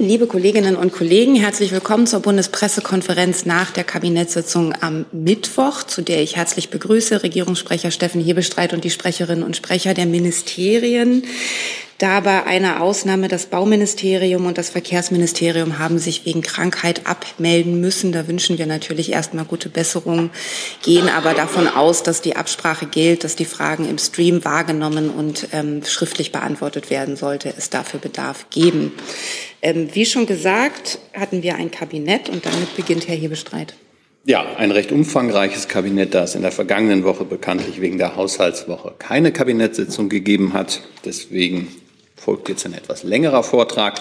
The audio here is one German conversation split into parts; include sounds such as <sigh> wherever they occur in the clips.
Liebe Kolleginnen und Kollegen, herzlich willkommen zur Bundespressekonferenz nach der Kabinettssitzung am Mittwoch, zu der ich herzlich begrüße Regierungssprecher Steffen Hebestreit und die Sprecherinnen und Sprecher der Ministerien. Dabei eine Ausnahme, das Bauministerium und das Verkehrsministerium haben sich wegen Krankheit abmelden müssen. Da wünschen wir natürlich erstmal gute Besserung, gehen aber davon aus, dass die Absprache gilt, dass die Fragen im Stream wahrgenommen und ähm, schriftlich beantwortet werden sollte, es dafür Bedarf geben. Ähm, wie schon gesagt, hatten wir ein Kabinett und damit beginnt Herr Hebestreit. Ja, ein recht umfangreiches Kabinett, das in der vergangenen Woche bekanntlich wegen der Haushaltswoche keine Kabinettssitzung gegeben hat. Deswegen folgt jetzt ein etwas längerer Vortrag.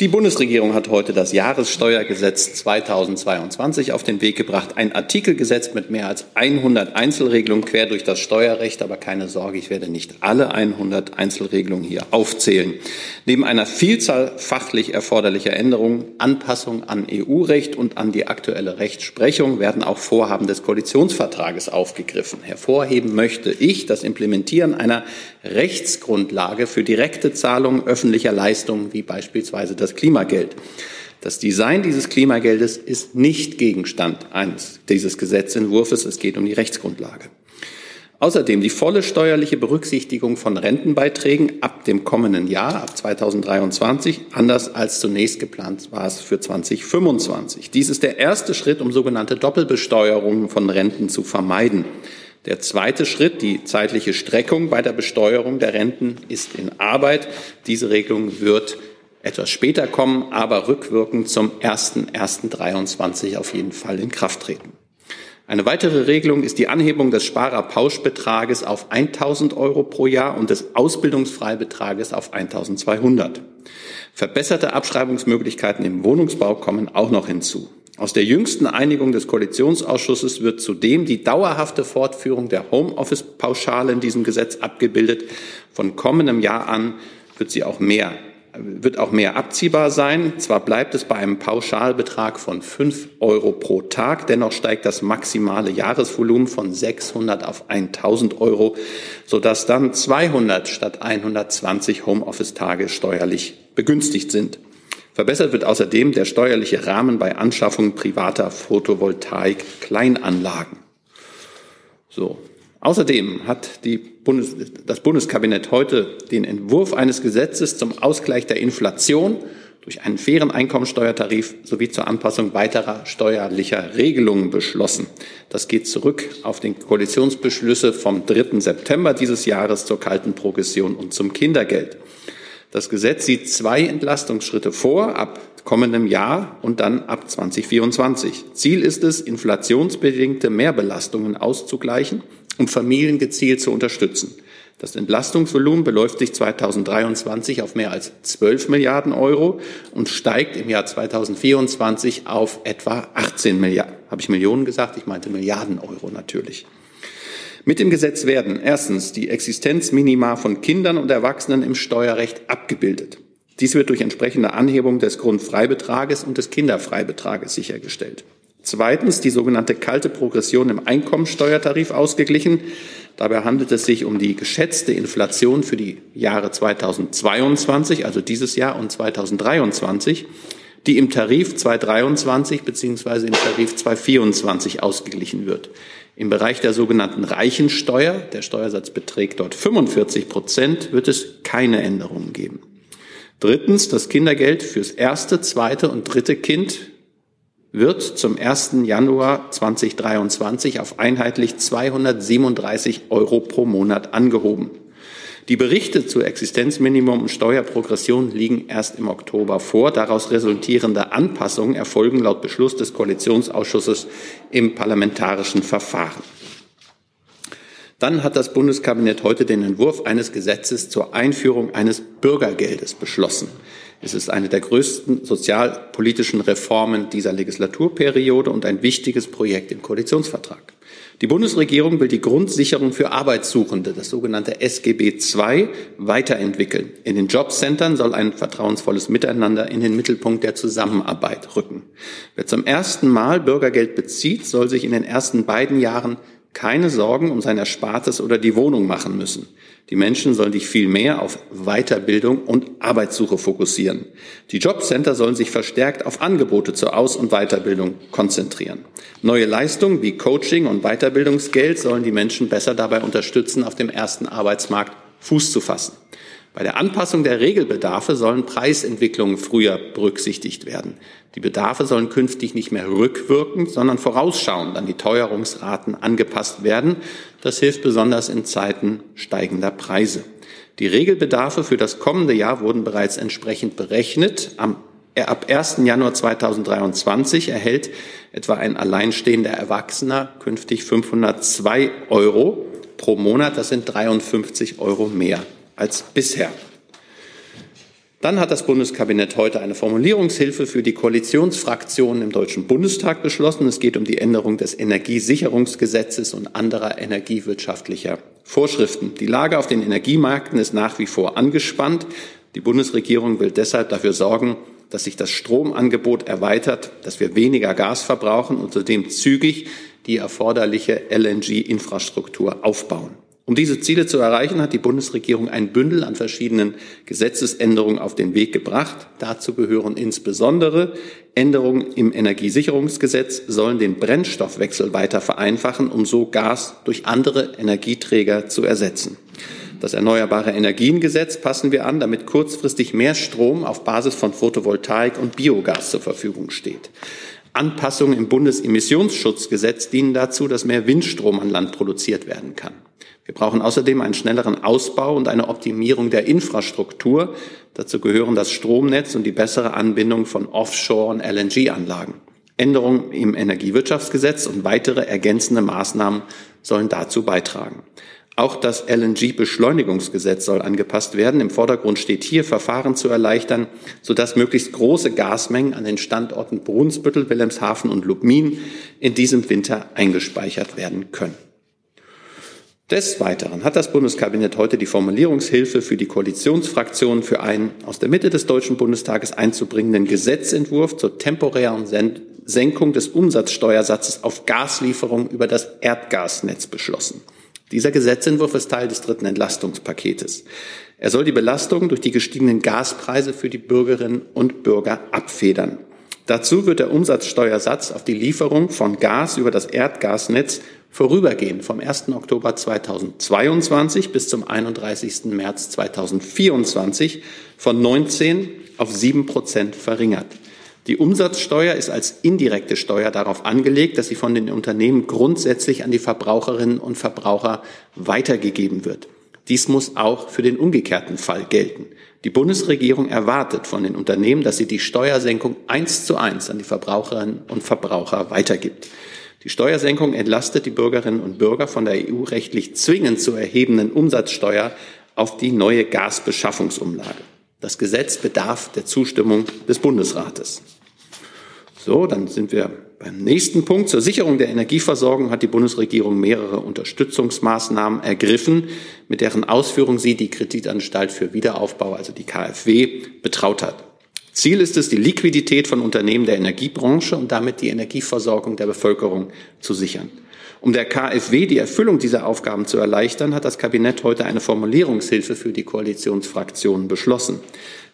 Die Bundesregierung hat heute das Jahressteuergesetz 2022 auf den Weg gebracht. Ein Artikelgesetz mit mehr als 100 Einzelregelungen quer durch das Steuerrecht. Aber keine Sorge, ich werde nicht alle 100 Einzelregelungen hier aufzählen. Neben einer Vielzahl fachlich erforderlicher Änderungen, Anpassungen an EU-Recht und an die aktuelle Rechtsprechung werden auch Vorhaben des Koalitionsvertrages aufgegriffen. Hervorheben möchte ich das Implementieren einer Rechtsgrundlage für direkte Zahlungen öffentlicher Leistungen, wie beispielsweise das Klimageld. Das Design dieses Klimageldes ist nicht Gegenstand eines dieses Gesetzentwurfs. Es geht um die Rechtsgrundlage. Außerdem die volle steuerliche Berücksichtigung von Rentenbeiträgen ab dem kommenden Jahr, ab 2023, anders als zunächst geplant war es für 2025. Dies ist der erste Schritt, um sogenannte Doppelbesteuerungen von Renten zu vermeiden. Der zweite Schritt, die zeitliche Streckung bei der Besteuerung der Renten, ist in Arbeit. Diese Regelung wird etwas später kommen, aber rückwirkend zum 01.01.23 auf jeden Fall in Kraft treten. Eine weitere Regelung ist die Anhebung des Sparerpauschbetrages auf 1000 Euro pro Jahr und des Ausbildungsfreibetrages auf 1200. Verbesserte Abschreibungsmöglichkeiten im Wohnungsbau kommen auch noch hinzu. Aus der jüngsten Einigung des Koalitionsausschusses wird zudem die dauerhafte Fortführung der Homeoffice-Pauschale in diesem Gesetz abgebildet. Von kommendem Jahr an wird sie auch mehr wird auch mehr abziehbar sein. Zwar bleibt es bei einem Pauschalbetrag von 5 Euro pro Tag, dennoch steigt das maximale Jahresvolumen von 600 auf 1000 Euro, sodass dann 200 statt 120 Homeoffice-Tage steuerlich begünstigt sind. Verbessert wird außerdem der steuerliche Rahmen bei Anschaffung privater Photovoltaik-Kleinanlagen. So, Außerdem hat Bundes, das Bundeskabinett heute den Entwurf eines Gesetzes zum Ausgleich der Inflation durch einen fairen Einkommensteuertarif sowie zur Anpassung weiterer steuerlicher Regelungen beschlossen. Das geht zurück auf den Koalitionsbeschlüsse vom 3. September dieses Jahres zur kalten Progression und zum Kindergeld. Das Gesetz sieht zwei Entlastungsschritte vor, ab kommendem Jahr und dann ab 2024. Ziel ist es, inflationsbedingte Mehrbelastungen auszugleichen um Familien gezielt zu unterstützen. Das Entlastungsvolumen beläuft sich 2023 auf mehr als 12 Milliarden Euro und steigt im Jahr 2024 auf etwa 18 Milliarden. Habe ich Millionen gesagt? Ich meinte Milliarden Euro natürlich. Mit dem Gesetz werden erstens die Existenzminima von Kindern und Erwachsenen im Steuerrecht abgebildet. Dies wird durch entsprechende Anhebung des Grundfreibetrages und des Kinderfreibetrages sichergestellt. Zweitens die sogenannte kalte Progression im Einkommensteuertarif ausgeglichen. Dabei handelt es sich um die geschätzte Inflation für die Jahre 2022, also dieses Jahr und 2023, die im Tarif 2023 bzw. im Tarif 2024 ausgeglichen wird. Im Bereich der sogenannten Reichensteuer, der Steuersatz beträgt dort 45 Prozent, wird es keine Änderungen geben. Drittens, das Kindergeld fürs erste, zweite und dritte Kind wird zum 1. Januar 2023 auf einheitlich 237 Euro pro Monat angehoben. Die Berichte zu Existenzminimum und Steuerprogression liegen erst im Oktober vor. Daraus resultierende Anpassungen erfolgen laut Beschluss des Koalitionsausschusses im parlamentarischen Verfahren. Dann hat das Bundeskabinett heute den Entwurf eines Gesetzes zur Einführung eines Bürgergeldes beschlossen. Es ist eine der größten sozialpolitischen Reformen dieser Legislaturperiode und ein wichtiges Projekt im Koalitionsvertrag. Die Bundesregierung will die Grundsicherung für Arbeitssuchende, das sogenannte SGB II, weiterentwickeln. In den Jobcentern soll ein vertrauensvolles Miteinander in den Mittelpunkt der Zusammenarbeit rücken. Wer zum ersten Mal Bürgergeld bezieht, soll sich in den ersten beiden Jahren keine Sorgen um sein Erspartes oder die Wohnung machen müssen. Die Menschen sollen sich viel mehr auf Weiterbildung und Arbeitssuche fokussieren. Die Jobcenter sollen sich verstärkt auf Angebote zur Aus- und Weiterbildung konzentrieren. Neue Leistungen wie Coaching und Weiterbildungsgeld sollen die Menschen besser dabei unterstützen, auf dem ersten Arbeitsmarkt Fuß zu fassen. Bei der Anpassung der Regelbedarfe sollen Preisentwicklungen früher berücksichtigt werden. Die Bedarfe sollen künftig nicht mehr rückwirkend, sondern vorausschauend an die Teuerungsraten angepasst werden. Das hilft besonders in Zeiten steigender Preise. Die Regelbedarfe für das kommende Jahr wurden bereits entsprechend berechnet. Am, äh, ab 1. Januar 2023 erhält etwa ein alleinstehender Erwachsener künftig 502 Euro pro Monat. Das sind 53 Euro mehr als bisher. Dann hat das Bundeskabinett heute eine Formulierungshilfe für die Koalitionsfraktionen im Deutschen Bundestag beschlossen. Es geht um die Änderung des Energiesicherungsgesetzes und anderer energiewirtschaftlicher Vorschriften. Die Lage auf den Energiemärkten ist nach wie vor angespannt. Die Bundesregierung will deshalb dafür sorgen, dass sich das Stromangebot erweitert, dass wir weniger Gas verbrauchen und zudem zügig die erforderliche LNG-Infrastruktur aufbauen. Um diese Ziele zu erreichen, hat die Bundesregierung ein Bündel an verschiedenen Gesetzesänderungen auf den Weg gebracht. Dazu gehören insbesondere Änderungen im Energiesicherungsgesetz sollen den Brennstoffwechsel weiter vereinfachen, um so Gas durch andere Energieträger zu ersetzen. Das Erneuerbare Energiengesetz passen wir an, damit kurzfristig mehr Strom auf Basis von Photovoltaik und Biogas zur Verfügung steht. Anpassungen im Bundesemissionsschutzgesetz dienen dazu, dass mehr Windstrom an Land produziert werden kann. Wir brauchen außerdem einen schnelleren Ausbau und eine Optimierung der Infrastruktur. Dazu gehören das Stromnetz und die bessere Anbindung von Offshore- und LNG-Anlagen. Änderungen im Energiewirtschaftsgesetz und weitere ergänzende Maßnahmen sollen dazu beitragen. Auch das LNG-Beschleunigungsgesetz soll angepasst werden. Im Vordergrund steht hier, Verfahren zu erleichtern, sodass möglichst große Gasmengen an den Standorten Brunsbüttel, Wilhelmshaven und Lubmin in diesem Winter eingespeichert werden können. Des Weiteren hat das Bundeskabinett heute die Formulierungshilfe für die Koalitionsfraktionen für einen aus der Mitte des Deutschen Bundestages einzubringenden Gesetzentwurf zur temporären Senkung des Umsatzsteuersatzes auf Gaslieferungen über das Erdgasnetz beschlossen. Dieser Gesetzentwurf ist Teil des dritten Entlastungspaketes. Er soll die Belastung durch die gestiegenen Gaspreise für die Bürgerinnen und Bürger abfedern. Dazu wird der Umsatzsteuersatz auf die Lieferung von Gas über das Erdgasnetz vorübergehend vom 1. Oktober 2022 bis zum 31. März 2024 von 19 auf 7 Prozent verringert. Die Umsatzsteuer ist als indirekte Steuer darauf angelegt, dass sie von den Unternehmen grundsätzlich an die Verbraucherinnen und Verbraucher weitergegeben wird. Dies muss auch für den umgekehrten Fall gelten. Die Bundesregierung erwartet von den Unternehmen, dass sie die Steuersenkung eins zu eins an die Verbraucherinnen und Verbraucher weitergibt. Die Steuersenkung entlastet die Bürgerinnen und Bürger von der EU rechtlich zwingend zu erhebenden Umsatzsteuer auf die neue Gasbeschaffungsumlage. Das Gesetz bedarf der Zustimmung des Bundesrates. So, dann sind wir beim nächsten Punkt. Zur Sicherung der Energieversorgung hat die Bundesregierung mehrere Unterstützungsmaßnahmen ergriffen, mit deren Ausführung sie die Kreditanstalt für Wiederaufbau, also die KfW, betraut hat. Ziel ist es, die Liquidität von Unternehmen der Energiebranche und damit die Energieversorgung der Bevölkerung zu sichern. Um der KfW die Erfüllung dieser Aufgaben zu erleichtern, hat das Kabinett heute eine Formulierungshilfe für die Koalitionsfraktionen beschlossen.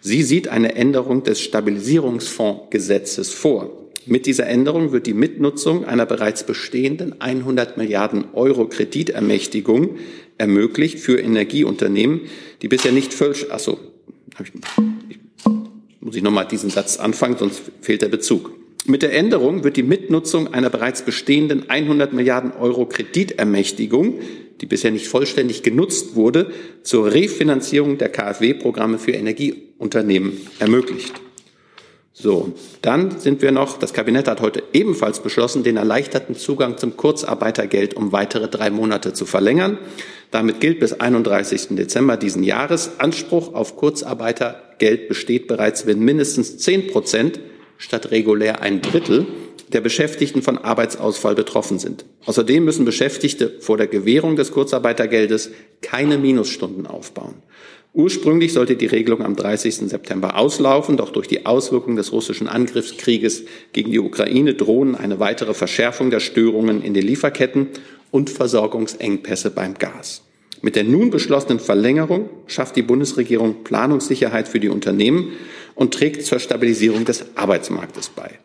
Sie sieht eine Änderung des Stabilisierungsfondsgesetzes vor. Mit dieser Änderung wird die Mitnutzung einer bereits bestehenden 100 Milliarden Euro Kreditermächtigung ermöglicht für Energieunternehmen, die bisher nicht völlig, achso, ich, muss ich nochmal diesen Satz anfangen, sonst fehlt der Bezug. Mit der Änderung wird die Mitnutzung einer bereits bestehenden 100 Milliarden Euro Kreditermächtigung, die bisher nicht vollständig genutzt wurde, zur Refinanzierung der KfW-Programme für Energieunternehmen ermöglicht. So, dann sind wir noch, das Kabinett hat heute ebenfalls beschlossen, den erleichterten Zugang zum Kurzarbeitergeld um weitere drei Monate zu verlängern. Damit gilt bis 31. Dezember diesen Jahres, Anspruch auf Kurzarbeitergeld besteht bereits, wenn mindestens zehn Prozent statt regulär ein Drittel der Beschäftigten von Arbeitsausfall betroffen sind. Außerdem müssen Beschäftigte vor der Gewährung des Kurzarbeitergeldes keine Minusstunden aufbauen. Ursprünglich sollte die Regelung am 30. September auslaufen, doch durch die Auswirkungen des russischen Angriffskrieges gegen die Ukraine drohen eine weitere Verschärfung der Störungen in den Lieferketten und Versorgungsengpässe beim Gas. Mit der nun beschlossenen Verlängerung schafft die Bundesregierung Planungssicherheit für die Unternehmen und trägt zur Stabilisierung des Arbeitsmarktes bei.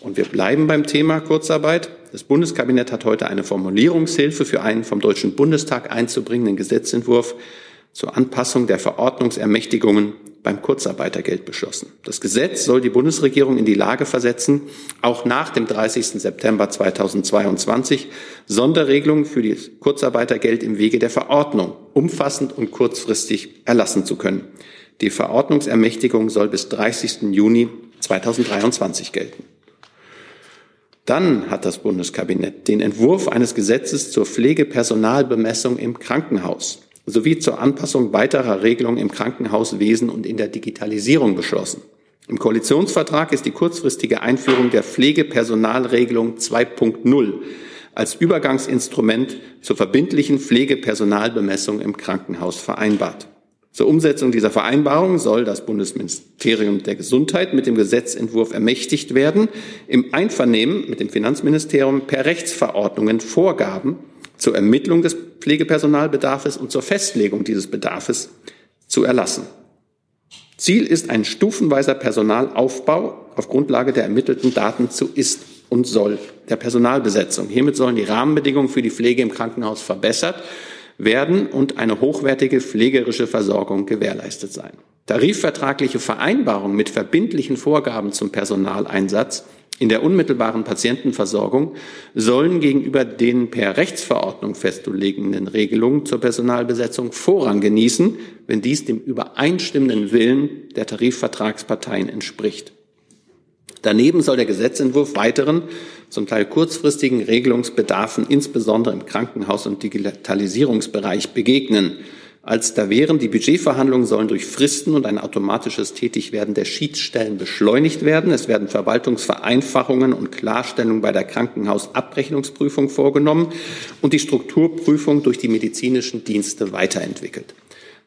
Und wir bleiben beim Thema Kurzarbeit. Das Bundeskabinett hat heute eine Formulierungshilfe für einen vom Deutschen Bundestag einzubringenden Gesetzentwurf zur Anpassung der Verordnungsermächtigungen beim Kurzarbeitergeld beschlossen. Das Gesetz soll die Bundesregierung in die Lage versetzen, auch nach dem 30. September 2022 Sonderregelungen für das Kurzarbeitergeld im Wege der Verordnung umfassend und kurzfristig erlassen zu können. Die Verordnungsermächtigung soll bis 30. Juni 2023 gelten. Dann hat das Bundeskabinett den Entwurf eines Gesetzes zur Pflegepersonalbemessung im Krankenhaus sowie zur Anpassung weiterer Regelungen im Krankenhauswesen und in der Digitalisierung beschlossen. Im Koalitionsvertrag ist die kurzfristige Einführung der Pflegepersonalregelung 2.0 als Übergangsinstrument zur verbindlichen Pflegepersonalbemessung im Krankenhaus vereinbart. Zur Umsetzung dieser Vereinbarung soll das Bundesministerium der Gesundheit mit dem Gesetzentwurf ermächtigt werden, im Einvernehmen mit dem Finanzministerium per Rechtsverordnungen Vorgaben zur Ermittlung des Pflegepersonalbedarfs und zur Festlegung dieses Bedarfs zu erlassen. Ziel ist ein stufenweiser Personalaufbau auf Grundlage der ermittelten Daten zu Ist und Soll der Personalbesetzung. Hiermit sollen die Rahmenbedingungen für die Pflege im Krankenhaus verbessert werden und eine hochwertige pflegerische Versorgung gewährleistet sein. Tarifvertragliche Vereinbarungen mit verbindlichen Vorgaben zum Personaleinsatz in der unmittelbaren Patientenversorgung sollen gegenüber den per Rechtsverordnung festzulegenden Regelungen zur Personalbesetzung Vorrang genießen, wenn dies dem übereinstimmenden Willen der Tarifvertragsparteien entspricht. Daneben soll der Gesetzentwurf weiteren, zum Teil kurzfristigen Regelungsbedarfen, insbesondere im Krankenhaus- und Digitalisierungsbereich, begegnen. Als da wären die Budgetverhandlungen sollen durch Fristen und ein automatisches Tätigwerden der Schiedsstellen beschleunigt werden. Es werden Verwaltungsvereinfachungen und Klarstellungen bei der Krankenhausabrechnungsprüfung vorgenommen und die Strukturprüfung durch die medizinischen Dienste weiterentwickelt.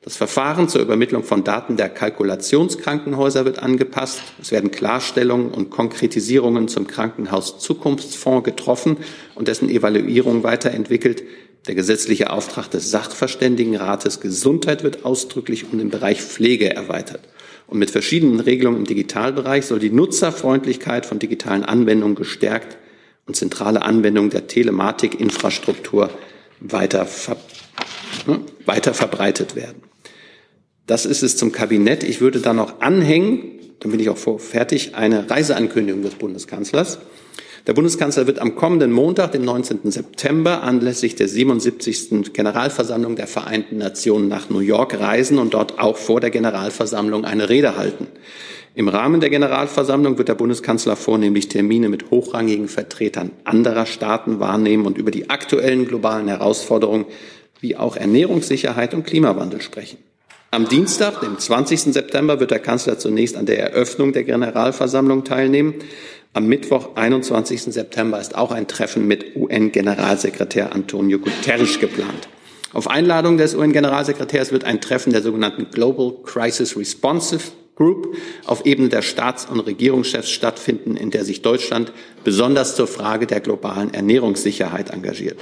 Das Verfahren zur Übermittlung von Daten der Kalkulationskrankenhäuser wird angepasst. Es werden Klarstellungen und Konkretisierungen zum Krankenhaus Zukunftsfonds getroffen und dessen Evaluierung weiterentwickelt. Der gesetzliche Auftrag des Sachverständigenrates Gesundheit wird ausdrücklich um den Bereich Pflege erweitert. Und mit verschiedenen Regelungen im Digitalbereich soll die Nutzerfreundlichkeit von digitalen Anwendungen gestärkt und zentrale Anwendungen der Telematikinfrastruktur weiter, ver ne, weiter verbreitet werden. Das ist es zum Kabinett. Ich würde da noch anhängen, dann bin ich auch fertig, eine Reiseankündigung des Bundeskanzlers. Der Bundeskanzler wird am kommenden Montag, dem 19. September, anlässlich der 77. Generalversammlung der Vereinten Nationen nach New York reisen und dort auch vor der Generalversammlung eine Rede halten. Im Rahmen der Generalversammlung wird der Bundeskanzler vornehmlich Termine mit hochrangigen Vertretern anderer Staaten wahrnehmen und über die aktuellen globalen Herausforderungen wie auch Ernährungssicherheit und Klimawandel sprechen. Am Dienstag, dem 20. September, wird der Kanzler zunächst an der Eröffnung der Generalversammlung teilnehmen. Am Mittwoch, 21. September, ist auch ein Treffen mit UN-Generalsekretär Antonio Guterres geplant. Auf Einladung des UN-Generalsekretärs wird ein Treffen der sogenannten Global Crisis Responsive Group auf Ebene der Staats- und Regierungschefs stattfinden, in der sich Deutschland besonders zur Frage der globalen Ernährungssicherheit engagiert.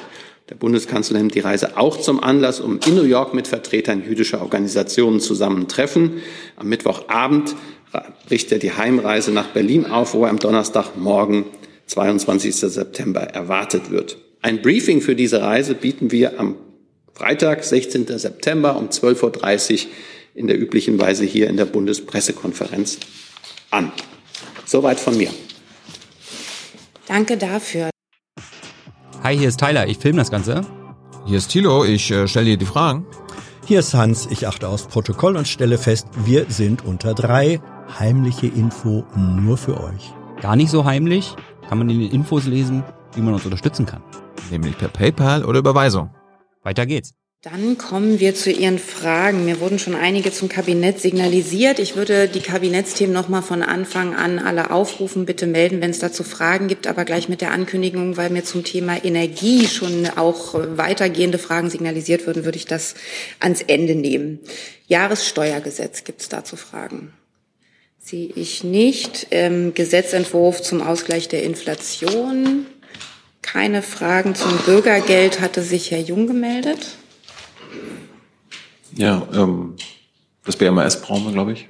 Der Bundeskanzler nimmt die Reise auch zum Anlass, um in New York mit Vertretern jüdischer Organisationen zusammentreffen. Am Mittwochabend bricht er die Heimreise nach Berlin auf, wo er am Donnerstagmorgen, 22. September, erwartet wird. Ein Briefing für diese Reise bieten wir am Freitag, 16. September um 12.30 Uhr in der üblichen Weise hier in der Bundespressekonferenz an. Soweit von mir. Danke dafür. Hi, hier ist Tyler, ich filme das Ganze. Hier ist Thilo, ich äh, stelle dir die Fragen. Hier ist Hans, ich achte aufs Protokoll und stelle fest, wir sind unter drei. Heimliche Info nur für euch. Gar nicht so heimlich, kann man in den Infos lesen, wie man uns unterstützen kann. Nämlich per PayPal oder Überweisung. Weiter geht's. Dann kommen wir zu Ihren Fragen. Mir wurden schon einige zum Kabinett signalisiert. Ich würde die Kabinettsthemen noch mal von Anfang an alle aufrufen. Bitte melden, wenn es dazu Fragen gibt, aber gleich mit der Ankündigung, weil mir zum Thema Energie schon auch weitergehende Fragen signalisiert würden, würde ich das ans Ende nehmen. Jahressteuergesetz gibt es dazu Fragen? Sehe ich nicht. Ähm, Gesetzentwurf zum Ausgleich der Inflation Keine Fragen zum Bürgergeld hatte sich Herr Jung gemeldet. Ja, ähm, das BMAS brauchen wir, glaube ich.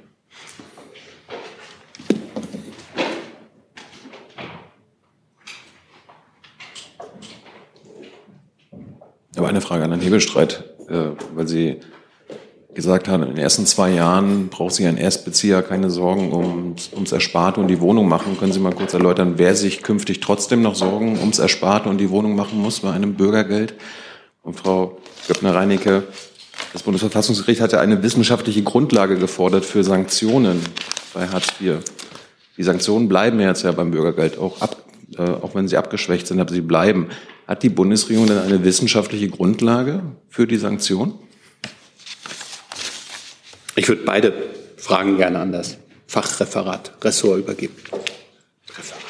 Aber eine Frage an Herrn Hebelstreit, äh, weil Sie gesagt haben, in den ersten zwei Jahren braucht sich ein Erstbezieher keine Sorgen ums, ums Ersparte und die Wohnung machen. Können Sie mal kurz erläutern, wer sich künftig trotzdem noch Sorgen ums Ersparte und die Wohnung machen muss bei einem Bürgergeld? Und Frau Göppner-Reinecke, das Bundesverfassungsgericht hat ja eine wissenschaftliche Grundlage gefordert für Sanktionen bei Hartz IV. Die Sanktionen bleiben jetzt ja beim Bürgergeld, auch, ab, äh, auch wenn sie abgeschwächt sind, aber sie bleiben. Hat die Bundesregierung denn eine wissenschaftliche Grundlage für die Sanktionen? Ich würde beide Fragen gerne an das Fachreferat, Ressort übergeben. Referat.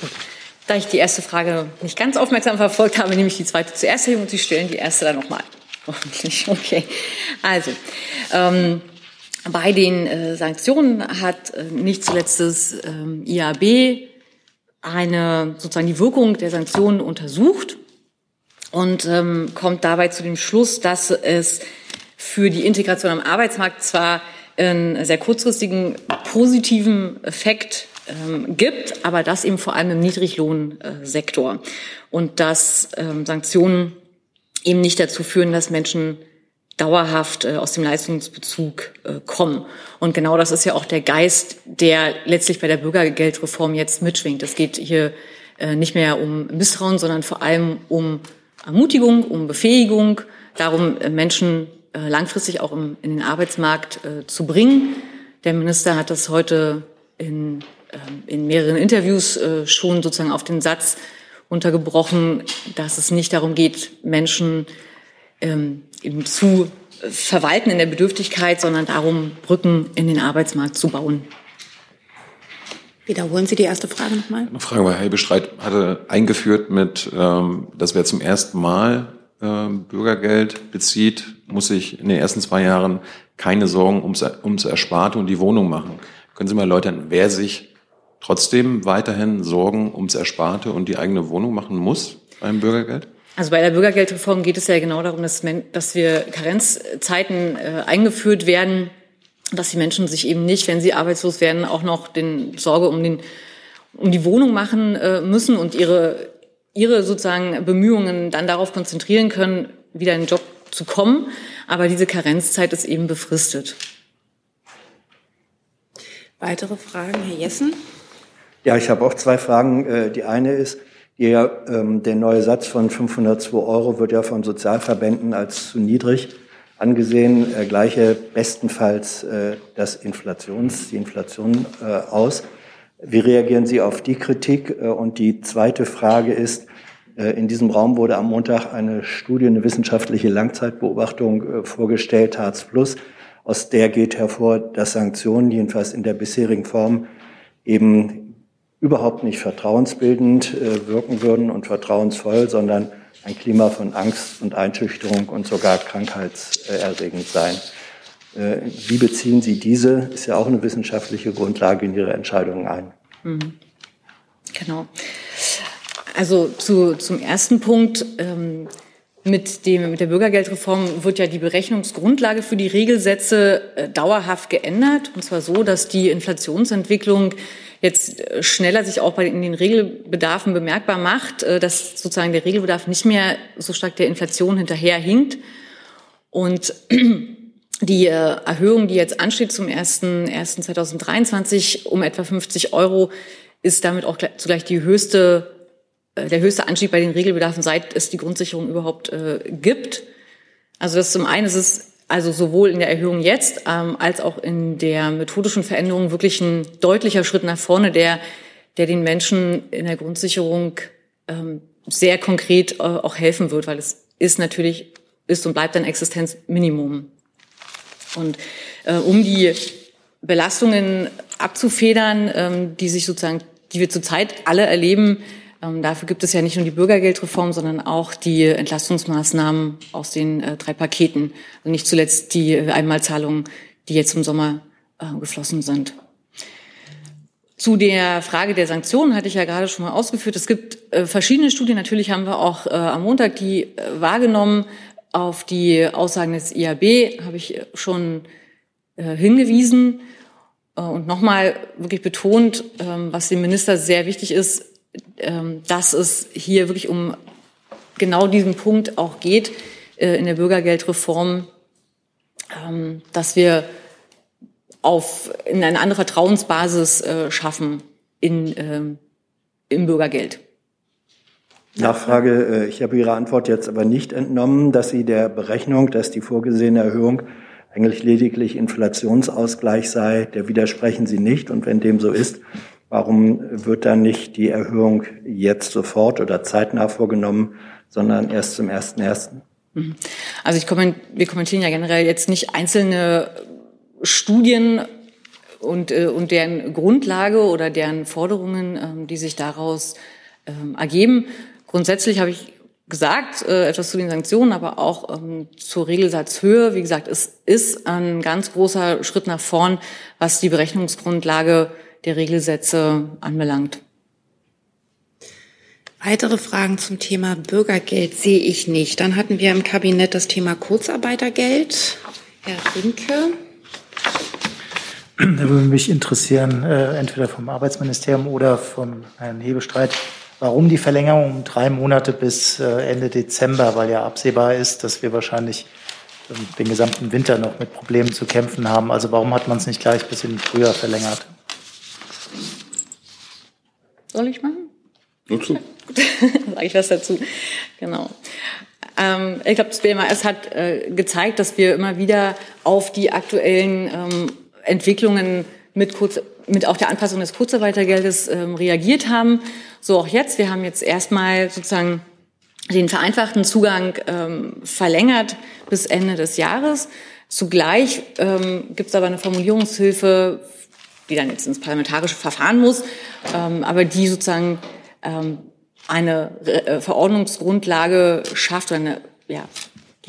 Gut. Da ich die erste Frage nicht ganz aufmerksam verfolgt habe, nehme ich die zweite zuerst hin und Sie stellen die erste dann nochmal. <laughs> Hoffentlich. Okay. Also, ähm, bei den äh, Sanktionen hat äh, nicht zuletzt das ähm, IAB eine sozusagen die Wirkung der Sanktionen untersucht und ähm, kommt dabei zu dem Schluss, dass es für die Integration am Arbeitsmarkt zwar einen sehr kurzfristigen positiven Effekt ähm, gibt, aber das eben vor allem im Niedriglohnsektor und dass ähm, Sanktionen eben nicht dazu führen, dass Menschen dauerhaft äh, aus dem Leistungsbezug äh, kommen. Und genau das ist ja auch der Geist, der letztlich bei der Bürgergeldreform jetzt mitschwingt. Es geht hier äh, nicht mehr um Misstrauen, sondern vor allem um Ermutigung, um Befähigung, darum, äh, Menschen langfristig auch im, in den Arbeitsmarkt äh, zu bringen. Der Minister hat das heute in, ähm, in mehreren Interviews äh, schon sozusagen auf den Satz untergebrochen, dass es nicht darum geht, Menschen ähm, eben zu verwalten in der Bedürftigkeit, sondern darum, Brücken in den Arbeitsmarkt zu bauen. Wiederholen Sie die erste Frage nochmal. Eine Frage, weil Herr Bestreit hatte eingeführt mit, ähm, dass wer zum ersten Mal Bürgergeld bezieht, muss sich in den ersten zwei Jahren keine Sorgen ums, ums Ersparte und die Wohnung machen. Können Sie mal erläutern, wer sich trotzdem weiterhin Sorgen ums Ersparte und die eigene Wohnung machen muss beim Bürgergeld? Also bei der Bürgergeldreform geht es ja genau darum, dass, dass wir Karenzzeiten äh, eingeführt werden, dass die Menschen sich eben nicht, wenn sie arbeitslos werden, auch noch den Sorge um den um die Wohnung machen äh, müssen und ihre ihre sozusagen Bemühungen dann darauf konzentrieren können, wieder in den Job zu kommen. Aber diese Karenzzeit ist eben befristet. Weitere Fragen, Herr Jessen? Ja, ich habe auch zwei Fragen. Äh, die eine ist, der, ähm, der neue Satz von 502 Euro wird ja von Sozialverbänden als zu niedrig angesehen, äh, gleiche bestenfalls äh, das Inflations, die Inflation äh, aus. Wie reagieren Sie auf die Kritik? Äh, und die zweite Frage ist, äh, in diesem Raum wurde am Montag eine Studie, eine wissenschaftliche Langzeitbeobachtung äh, vorgestellt, Hartz Plus. Aus der geht hervor, dass Sanktionen jedenfalls in der bisherigen Form eben überhaupt nicht vertrauensbildend wirken würden und vertrauensvoll, sondern ein Klima von Angst und Einschüchterung und sogar krankheitserregend sein. Wie beziehen Sie diese, ist ja auch eine wissenschaftliche Grundlage, in Ihre Entscheidungen ein? Mhm. Genau. Also zu, zum ersten Punkt. Ähm, mit, dem, mit der Bürgergeldreform wird ja die Berechnungsgrundlage für die Regelsätze äh, dauerhaft geändert. Und zwar so, dass die Inflationsentwicklung jetzt äh, schneller sich auch bei in den Regelbedarfen bemerkbar macht, äh, dass sozusagen der Regelbedarf nicht mehr so stark der Inflation hinterherhinkt. Und die äh, Erhöhung, die jetzt ansteht zum 1.1.2023 um etwa 50 Euro, ist damit auch zugleich die höchste äh, der höchste Anstieg bei den Regelbedarfen, seit es die Grundsicherung überhaupt äh, gibt. Also das zum einen ist es also sowohl in der Erhöhung jetzt ähm, als auch in der methodischen Veränderung wirklich ein deutlicher Schritt nach vorne, der, der den Menschen in der Grundsicherung ähm, sehr konkret äh, auch helfen wird, weil es ist natürlich, ist und bleibt ein Existenzminimum. Und äh, um die Belastungen abzufedern, ähm, die sich sozusagen, die wir zurzeit alle erleben, ähm, dafür gibt es ja nicht nur die Bürgergeldreform, sondern auch die Entlastungsmaßnahmen aus den äh, drei Paketen. Und nicht zuletzt die Einmalzahlungen, die jetzt im Sommer äh, geflossen sind. Zu der Frage der Sanktionen hatte ich ja gerade schon mal ausgeführt. Es gibt äh, verschiedene Studien. Natürlich haben wir auch äh, am Montag die äh, wahrgenommen. Auf die Aussagen des IAB habe ich schon äh, hingewiesen äh, und nochmal wirklich betont, ähm, was dem Minister sehr wichtig ist, ähm, dass es hier wirklich um genau diesen Punkt auch geht äh, in der Bürgergeldreform, ähm, dass wir auf, in eine andere Vertrauensbasis äh, schaffen in, im Bürgergeld. Nachfrage, äh, ich habe Ihre Antwort jetzt aber nicht entnommen, dass Sie der Berechnung, dass die vorgesehene Erhöhung eigentlich lediglich Inflationsausgleich sei, der widersprechen Sie nicht. Und wenn dem so ist, warum wird dann nicht die Erhöhung jetzt sofort oder zeitnah vorgenommen, sondern erst zum 1.1.? Mhm. Also ich komment, wir kommentieren ja generell jetzt nicht einzelne Studien und, äh, und deren Grundlage oder deren Forderungen, ähm, die sich daraus ähm, ergeben. Grundsätzlich habe ich gesagt, äh, etwas zu den Sanktionen, aber auch ähm, zur Regelsatzhöhe. Wie gesagt, es ist ein ganz großer Schritt nach vorn, was die Berechnungsgrundlage der Regelsätze anbelangt. Weitere Fragen zum Thema Bürgergeld sehe ich nicht. Dann hatten wir im Kabinett das Thema Kurzarbeitergeld. Herr Rinke. Da würde mich interessieren, äh, entweder vom Arbeitsministerium oder vom Herrn Hebestreit, warum die Verlängerung um drei Monate bis äh, Ende Dezember, weil ja absehbar ist, dass wir wahrscheinlich ähm, den gesamten Winter noch mit Problemen zu kämpfen haben. Also warum hat man es nicht gleich bis in den Frühjahr verlängert? Soll ich machen? Nur zu. <laughs> Sag ich was dazu. Genau. Ähm, ich glaube, das BMAS hat äh, gezeigt, dass wir immer wieder auf die aktuellen ähm, Entwicklungen mit, kurz, mit auch der Anpassung des Kurzarbeitergeldes ähm, reagiert haben. So auch jetzt. Wir haben jetzt erstmal sozusagen den vereinfachten Zugang ähm, verlängert bis Ende des Jahres. Zugleich ähm, gibt es aber eine Formulierungshilfe, die dann jetzt ins parlamentarische Verfahren muss, ähm, aber die sozusagen ähm, eine äh, Verordnungsgrundlage schafft oder eine, ja,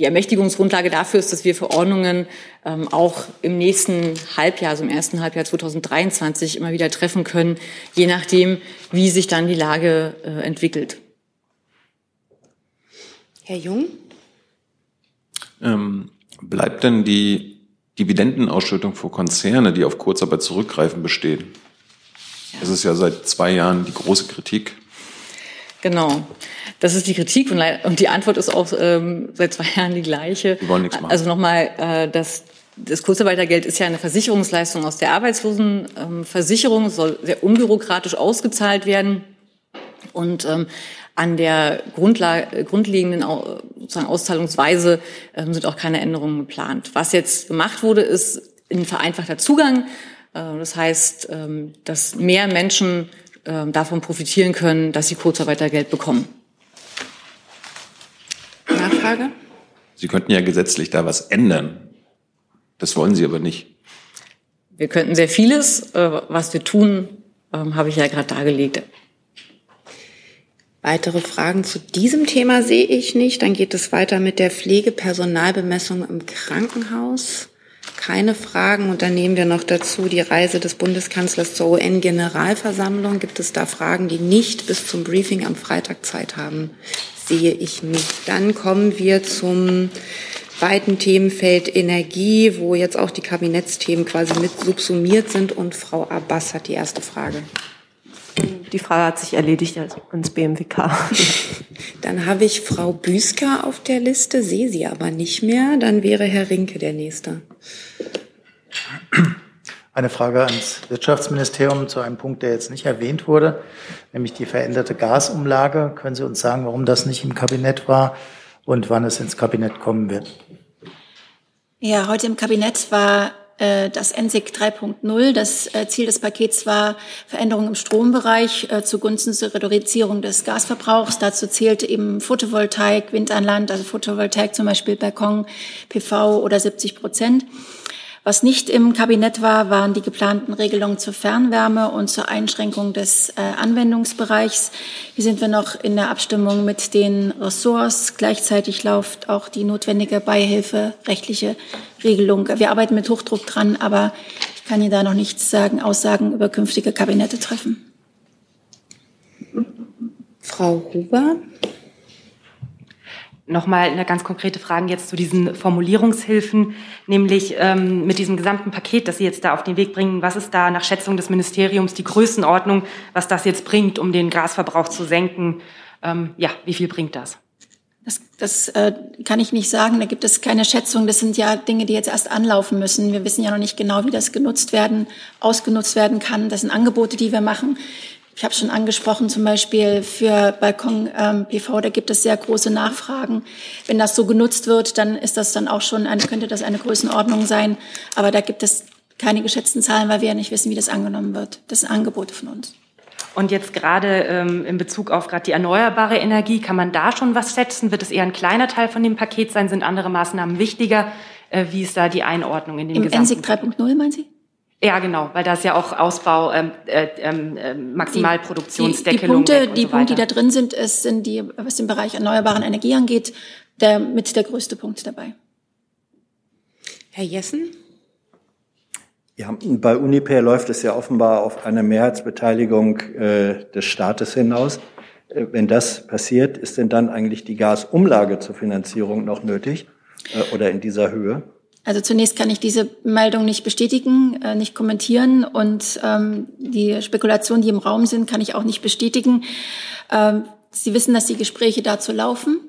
die Ermächtigungsgrundlage dafür ist, dass wir Verordnungen ähm, auch im nächsten Halbjahr, also im ersten Halbjahr 2023 immer wieder treffen können, je nachdem, wie sich dann die Lage äh, entwickelt. Herr Jung? Ähm, bleibt denn die Dividendenausschüttung für Konzerne, die auf Kurzarbeit zurückgreifen, bestehen? Ja. Das ist ja seit zwei Jahren die große Kritik Genau. Das ist die Kritik und die Antwort ist auch ähm, seit zwei <laughs> Jahren die gleiche. Wir wollen nichts machen. Also nochmal, äh, das, das Kurzarbeitergeld ist ja eine Versicherungsleistung aus der Arbeitslosenversicherung, soll sehr unbürokratisch ausgezahlt werden und ähm, an der Grundlage, grundlegenden sozusagen Auszahlungsweise ähm, sind auch keine Änderungen geplant. Was jetzt gemacht wurde, ist ein vereinfachter Zugang. Äh, das heißt, ähm, dass mehr Menschen davon profitieren können, dass sie Kurzarbeitergeld bekommen. Nachfrage? Sie könnten ja gesetzlich da was ändern. Das wollen Sie aber nicht. Wir könnten sehr vieles. Äh, was wir tun, ähm, habe ich ja gerade dargelegt. Weitere Fragen zu diesem Thema sehe ich nicht. Dann geht es weiter mit der Pflegepersonalbemessung im Krankenhaus keine Fragen. Und dann nehmen wir noch dazu die Reise des Bundeskanzlers zur UN-Generalversammlung. Gibt es da Fragen, die nicht bis zum Briefing am Freitag Zeit haben? Sehe ich nicht. Dann kommen wir zum weiten Themenfeld Energie, wo jetzt auch die Kabinettsthemen quasi mit subsumiert sind. Und Frau Abbas hat die erste Frage. Die Frage hat sich erledigt ans BMWK. <laughs> Dann habe ich Frau Büsker auf der Liste, sehe sie aber nicht mehr. Dann wäre Herr Rinke der Nächste. Eine Frage ans Wirtschaftsministerium zu einem Punkt, der jetzt nicht erwähnt wurde, nämlich die veränderte Gasumlage. Können Sie uns sagen, warum das nicht im Kabinett war und wann es ins Kabinett kommen wird? Ja, heute im Kabinett war äh, das NSIG 3.0. Das äh, Ziel des Pakets war Veränderungen im Strombereich äh, zugunsten zur Reduzierung des Gasverbrauchs. Dazu zählte eben Photovoltaik, Wind an Land, also Photovoltaik zum Beispiel Balkon, PV oder 70 Prozent. Was nicht im Kabinett war, waren die geplanten Regelungen zur Fernwärme und zur Einschränkung des äh, Anwendungsbereichs. Hier sind wir noch in der Abstimmung mit den Ressorts. Gleichzeitig läuft auch die notwendige Beihilfe rechtliche Regelung. Wir arbeiten mit Hochdruck dran, aber ich kann Ihnen da noch nichts sagen, Aussagen über künftige Kabinette treffen. Frau Huber. Nochmal eine ganz konkrete Frage jetzt zu diesen Formulierungshilfen, nämlich ähm, mit diesem gesamten Paket, das Sie jetzt da auf den Weg bringen. Was ist da nach Schätzung des Ministeriums die Größenordnung, was das jetzt bringt, um den Gasverbrauch zu senken? Ähm, ja, wie viel bringt das? Das, das äh, kann ich nicht sagen. Da gibt es keine Schätzung. Das sind ja Dinge, die jetzt erst anlaufen müssen. Wir wissen ja noch nicht genau, wie das genutzt werden, ausgenutzt werden kann. Das sind Angebote, die wir machen. Ich habe schon angesprochen, zum Beispiel für Balkon-PV, ähm, da gibt es sehr große Nachfragen. Wenn das so genutzt wird, dann ist das dann auch schon, eine, könnte das eine Größenordnung sein. Aber da gibt es keine geschätzten Zahlen, weil wir ja nicht wissen, wie das angenommen wird. Das sind Angebote von uns. Und jetzt gerade ähm, in Bezug auf gerade die erneuerbare Energie, kann man da schon was schätzen? Wird es eher ein kleiner Teil von dem Paket sein? Sind andere Maßnahmen wichtiger? Äh, wie ist da die Einordnung in den Im gesamten? NSIG 3.0 meinen Sie? Ja, genau, weil da ist ja auch Ausbau, ähm, äh, äh, Maximalproduktionsdeckelung. Die, die, Punkte, die, so Punkte, die da drin sind, es sind die, was den Bereich erneuerbaren Energie angeht, der mit der größte Punkt dabei. Herr Jessen? Ja, bei Uniper läuft es ja offenbar auf eine Mehrheitsbeteiligung äh, des Staates hinaus. Äh, wenn das passiert, ist denn dann eigentlich die Gasumlage zur Finanzierung noch nötig äh, oder in dieser Höhe? Also zunächst kann ich diese Meldung nicht bestätigen, äh, nicht kommentieren und ähm, die Spekulationen, die im Raum sind, kann ich auch nicht bestätigen. Ähm, Sie wissen, dass die Gespräche dazu laufen.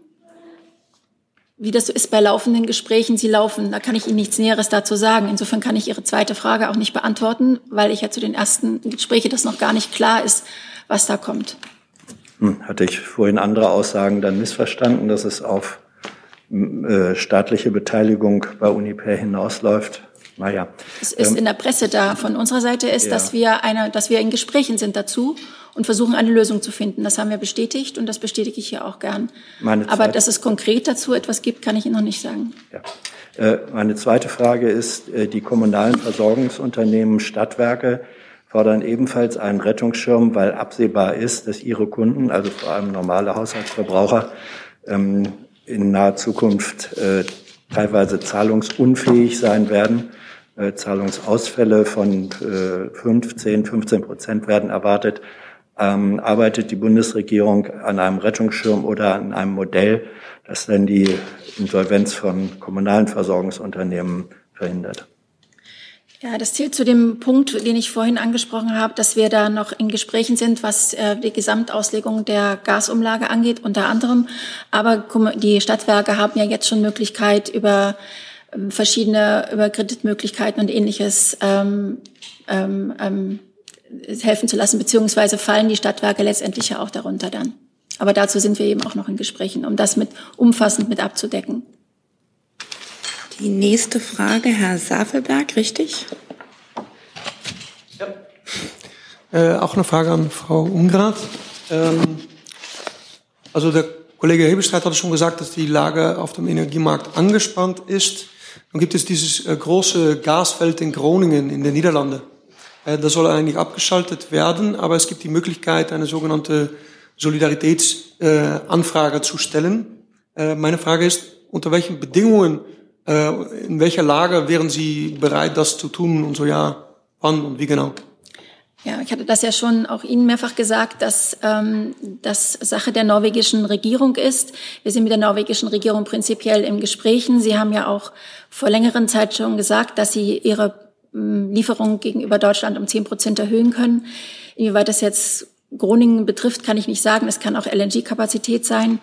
Wie das so ist bei laufenden Gesprächen, sie laufen, da kann ich Ihnen nichts Näheres dazu sagen. Insofern kann ich Ihre zweite Frage auch nicht beantworten, weil ich ja zu den ersten Gesprächen das noch gar nicht klar ist, was da kommt. Hm, hatte ich vorhin andere Aussagen dann missverstanden, dass es auf äh, staatliche Beteiligung bei Uniper hinausläuft. Naja. Es ist ähm, in der Presse da. Von unserer Seite ist, ja. dass wir eine, dass wir in Gesprächen sind dazu und versuchen, eine Lösung zu finden. Das haben wir bestätigt und das bestätige ich hier auch gern. Meine Aber dass es konkret dazu etwas gibt, kann ich Ihnen noch nicht sagen. Ja. Äh, meine zweite Frage ist, äh, die kommunalen Versorgungsunternehmen Stadtwerke fordern ebenfalls einen Rettungsschirm, weil absehbar ist, dass ihre Kunden, also vor allem normale Haushaltsverbraucher, ähm, in naher Zukunft äh, teilweise zahlungsunfähig sein werden. Äh, Zahlungsausfälle von äh, 15, 15 Prozent werden erwartet. Ähm, arbeitet die Bundesregierung an einem Rettungsschirm oder an einem Modell, das dann die Insolvenz von kommunalen Versorgungsunternehmen verhindert? Ja, das zählt zu dem Punkt, den ich vorhin angesprochen habe, dass wir da noch in Gesprächen sind, was äh, die Gesamtauslegung der Gasumlage angeht, unter anderem. Aber die Stadtwerke haben ja jetzt schon Möglichkeit über ähm, verschiedene, über Kreditmöglichkeiten und ähnliches ähm, ähm, ähm, helfen zu lassen, beziehungsweise fallen die Stadtwerke letztendlich ja auch darunter dann. Aber dazu sind wir eben auch noch in Gesprächen, um das mit umfassend mit abzudecken. Die nächste Frage, Herr Safelberg, richtig? Ja. Äh, auch eine Frage an Frau Ungrad. Ähm, also der Kollege Hebelstreit hatte schon gesagt, dass die Lage auf dem Energiemarkt angespannt ist. Nun gibt es dieses äh, große Gasfeld in Groningen in den Niederlanden. Äh, das soll eigentlich abgeschaltet werden, aber es gibt die Möglichkeit, eine sogenannte Solidaritätsanfrage zu stellen. Äh, meine Frage ist, unter welchen Bedingungen äh, in welcher Lage wären Sie bereit, das zu tun und so ja, wann und wie genau? Ja, ich hatte das ja schon auch Ihnen mehrfach gesagt, dass ähm, das Sache der norwegischen Regierung ist. Wir sind mit der norwegischen Regierung prinzipiell im Gesprächen. Sie haben ja auch vor längeren Zeit schon gesagt, dass Sie Ihre ähm, Lieferung gegenüber Deutschland um zehn Prozent erhöhen können. Inwieweit das jetzt Groningen betrifft, kann ich nicht sagen. Es kann auch LNG-Kapazität sein.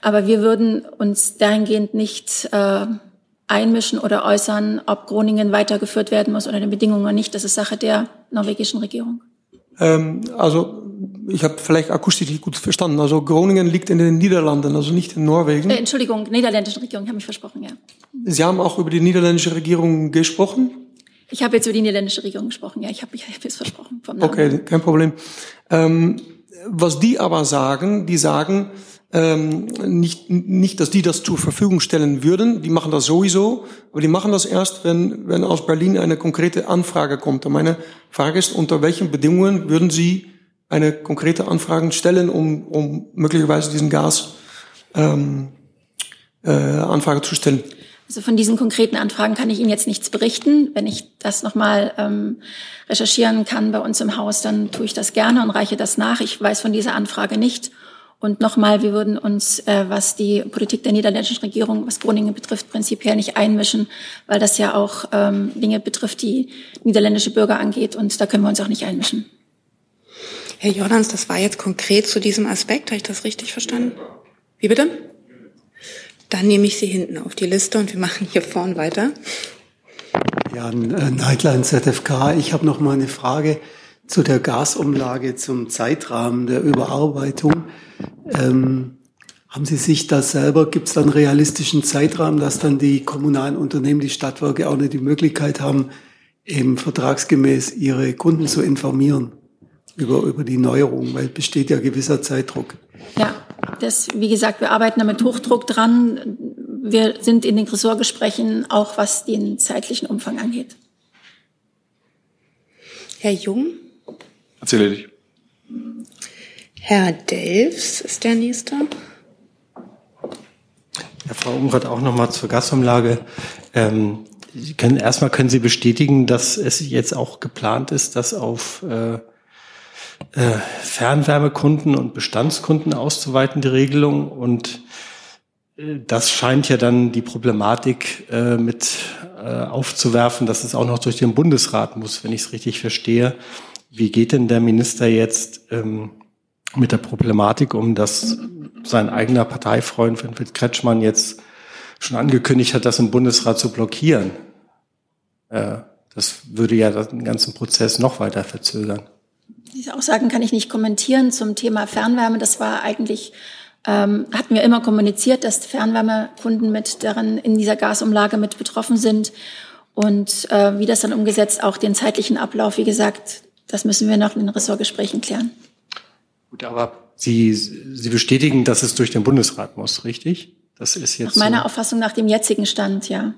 Aber wir würden uns dahingehend nicht äh, einmischen oder äußern, ob Groningen weitergeführt werden muss unter den Bedingungen nicht. Das ist Sache der norwegischen Regierung. Ähm, also ich habe vielleicht akustisch nicht gut verstanden. Also Groningen liegt in den Niederlanden, also nicht in Norwegen. Äh, Entschuldigung, niederländische Regierung, ich habe mich versprochen, ja. Sie haben auch über die niederländische Regierung gesprochen? Ich habe jetzt über die niederländische Regierung gesprochen, ja, ich habe mich jetzt versprochen. Vom Namen. Okay, kein Problem. Ähm, was die aber sagen, die sagen, ähm, nicht, nicht, dass die das zur Verfügung stellen würden, die machen das sowieso, aber die machen das erst, wenn, wenn aus Berlin eine konkrete Anfrage kommt. Und meine Frage ist, unter welchen Bedingungen würden Sie eine konkrete Anfrage stellen, um, um möglicherweise diesen Gas ähm, äh, Anfrage zu stellen? Also von diesen konkreten Anfragen kann ich Ihnen jetzt nichts berichten. Wenn ich das nochmal ähm, recherchieren kann bei uns im Haus, dann tue ich das gerne und reiche das nach. Ich weiß von dieser Anfrage nicht. Und nochmal, wir würden uns, äh, was die Politik der niederländischen Regierung, was Groningen betrifft, prinzipiell nicht einmischen, weil das ja auch ähm, Dinge betrifft, die niederländische Bürger angeht. Und da können wir uns auch nicht einmischen. Herr Jordans, das war jetzt konkret zu diesem Aspekt. Habe ich das richtig verstanden? Wie bitte? Dann nehme ich Sie hinten auf die Liste und wir machen hier vorn weiter. Ja, äh, Neidlein ZFK. Ich habe noch mal eine Frage zu der Gasumlage, zum Zeitrahmen der Überarbeitung. Ähm, haben Sie sich da selber, gibt es da einen realistischen Zeitrahmen, dass dann die kommunalen Unternehmen, die Stadtwerke auch nicht die Möglichkeit haben, eben vertragsgemäß ihre Kunden zu informieren über, über die Neuerung, weil besteht ja gewisser Zeitdruck. Ja, das, wie gesagt, wir arbeiten da mit Hochdruck dran. Wir sind in den Ressortgesprächen, auch was den zeitlichen Umfang angeht. Herr Jung? Hat's erledigt. Herr Delfs ist der Nächste. Ja, Frau Umrath, auch nochmal zur Gasumlage. Ähm, können, erstmal können Sie bestätigen, dass es jetzt auch geplant ist, das auf äh, äh, Fernwärmekunden und Bestandskunden auszuweiten, die Regelung. Und äh, das scheint ja dann die Problematik äh, mit äh, aufzuwerfen, dass es auch noch durch den Bundesrat muss, wenn ich es richtig verstehe. Wie geht denn der Minister jetzt ähm, mit der Problematik um, dass sein eigener Parteifreund Winfried Kretschmann jetzt schon angekündigt hat, das im Bundesrat zu blockieren? Äh, das würde ja den ganzen Prozess noch weiter verzögern. Diese Aussagen kann ich nicht kommentieren zum Thema Fernwärme. Das war eigentlich, ähm, hatten wir immer kommuniziert, dass Fernwärmekunden mit daran in dieser Gasumlage mit betroffen sind. Und äh, wie das dann umgesetzt, auch den zeitlichen Ablauf, wie gesagt, das müssen wir noch in den Ressortgesprächen klären. Gut, aber Sie, Sie bestätigen, dass es durch den Bundesrat muss, richtig? Das ist jetzt. Nach meiner so. Auffassung, nach dem jetzigen Stand, ja.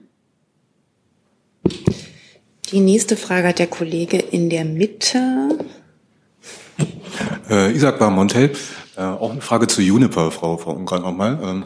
Die nächste Frage hat der Kollege in der Mitte. Äh, Isaac Barmontel, äh, auch eine Frage zu Juniper, Frau, Frau Ungarn nochmal. Ähm,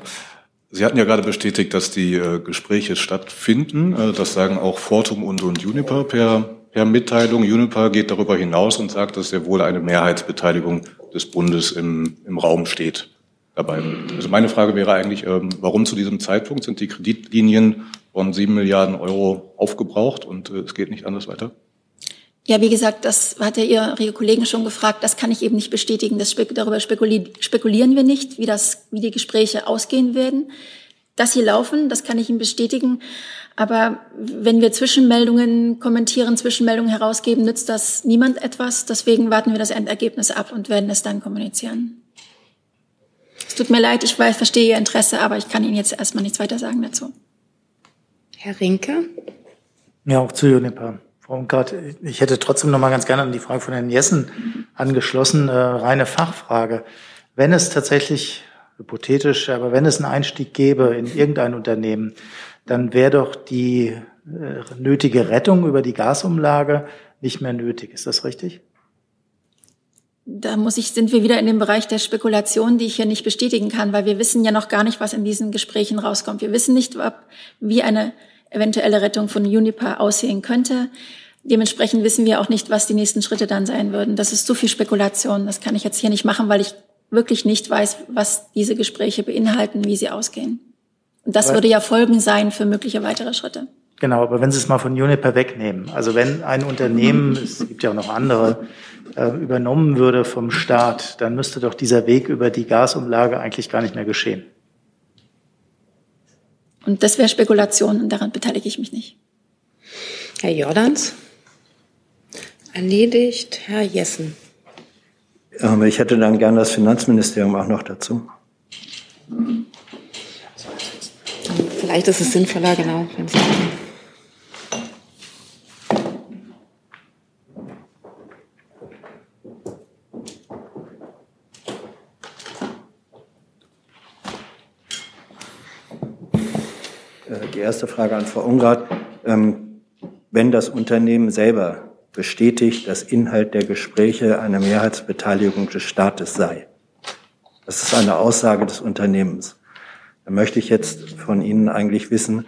Sie hatten ja gerade bestätigt, dass die äh, Gespräche stattfinden. Äh, das sagen auch Fortum und, und Juniper per, per Mitteilung. Juniper geht darüber hinaus und sagt, dass sehr wohl eine Mehrheitsbeteiligung des Bundes im, im Raum steht dabei. Also meine Frage wäre eigentlich, ähm, warum zu diesem Zeitpunkt sind die Kreditlinien von sieben Milliarden Euro aufgebraucht und äh, es geht nicht anders weiter? Ja, wie gesagt, das hat ja Ihre Kollegen schon gefragt. Das kann ich eben nicht bestätigen. Das spek darüber spekuli spekulieren wir nicht, wie, das, wie die Gespräche ausgehen werden. Dass sie laufen, das kann ich Ihnen bestätigen. Aber wenn wir Zwischenmeldungen kommentieren, Zwischenmeldungen herausgeben, nützt das niemand etwas. Deswegen warten wir das Endergebnis ab und werden es dann kommunizieren. Es tut mir leid, ich weiß, verstehe Ihr Interesse, aber ich kann Ihnen jetzt erstmal nichts weiter sagen dazu. Herr Rinke? Ja, auch zu Juniper. Frau Unkart, ich hätte trotzdem noch mal ganz gerne an die Frage von Herrn Jessen angeschlossen, äh, reine Fachfrage. Wenn es tatsächlich, hypothetisch, aber wenn es einen Einstieg gäbe in irgendein Unternehmen, dann wäre doch die äh, nötige Rettung über die Gasumlage nicht mehr nötig. Ist das richtig? Da muss ich, sind wir wieder in dem Bereich der Spekulation, die ich hier nicht bestätigen kann, weil wir wissen ja noch gar nicht, was in diesen Gesprächen rauskommt. Wir wissen nicht, ob, wie eine eventuelle Rettung von Uniper aussehen könnte. Dementsprechend wissen wir auch nicht, was die nächsten Schritte dann sein würden. Das ist zu viel Spekulation. Das kann ich jetzt hier nicht machen, weil ich wirklich nicht weiß, was diese Gespräche beinhalten, wie sie ausgehen. Und das Aber würde ja Folgen sein für mögliche weitere Schritte. Genau, aber wenn Sie es mal von Uniper wegnehmen, also wenn ein Unternehmen, <laughs> es gibt ja auch noch andere, äh, übernommen würde vom Staat, dann müsste doch dieser Weg über die Gasumlage eigentlich gar nicht mehr geschehen. Und das wäre Spekulation und daran beteilige ich mich nicht. Herr Jordans? Erledigt. Herr Jessen? Ähm, ich hätte dann gern das Finanzministerium auch noch dazu. Vielleicht ist es sinnvoller, genau, Äh, Die erste Frage an Frau Ungrad. Ähm, Wenn das Unternehmen selber bestätigt, dass Inhalt der Gespräche eine Mehrheitsbeteiligung des Staates sei, das ist eine Aussage des Unternehmens, dann möchte ich jetzt von Ihnen eigentlich wissen,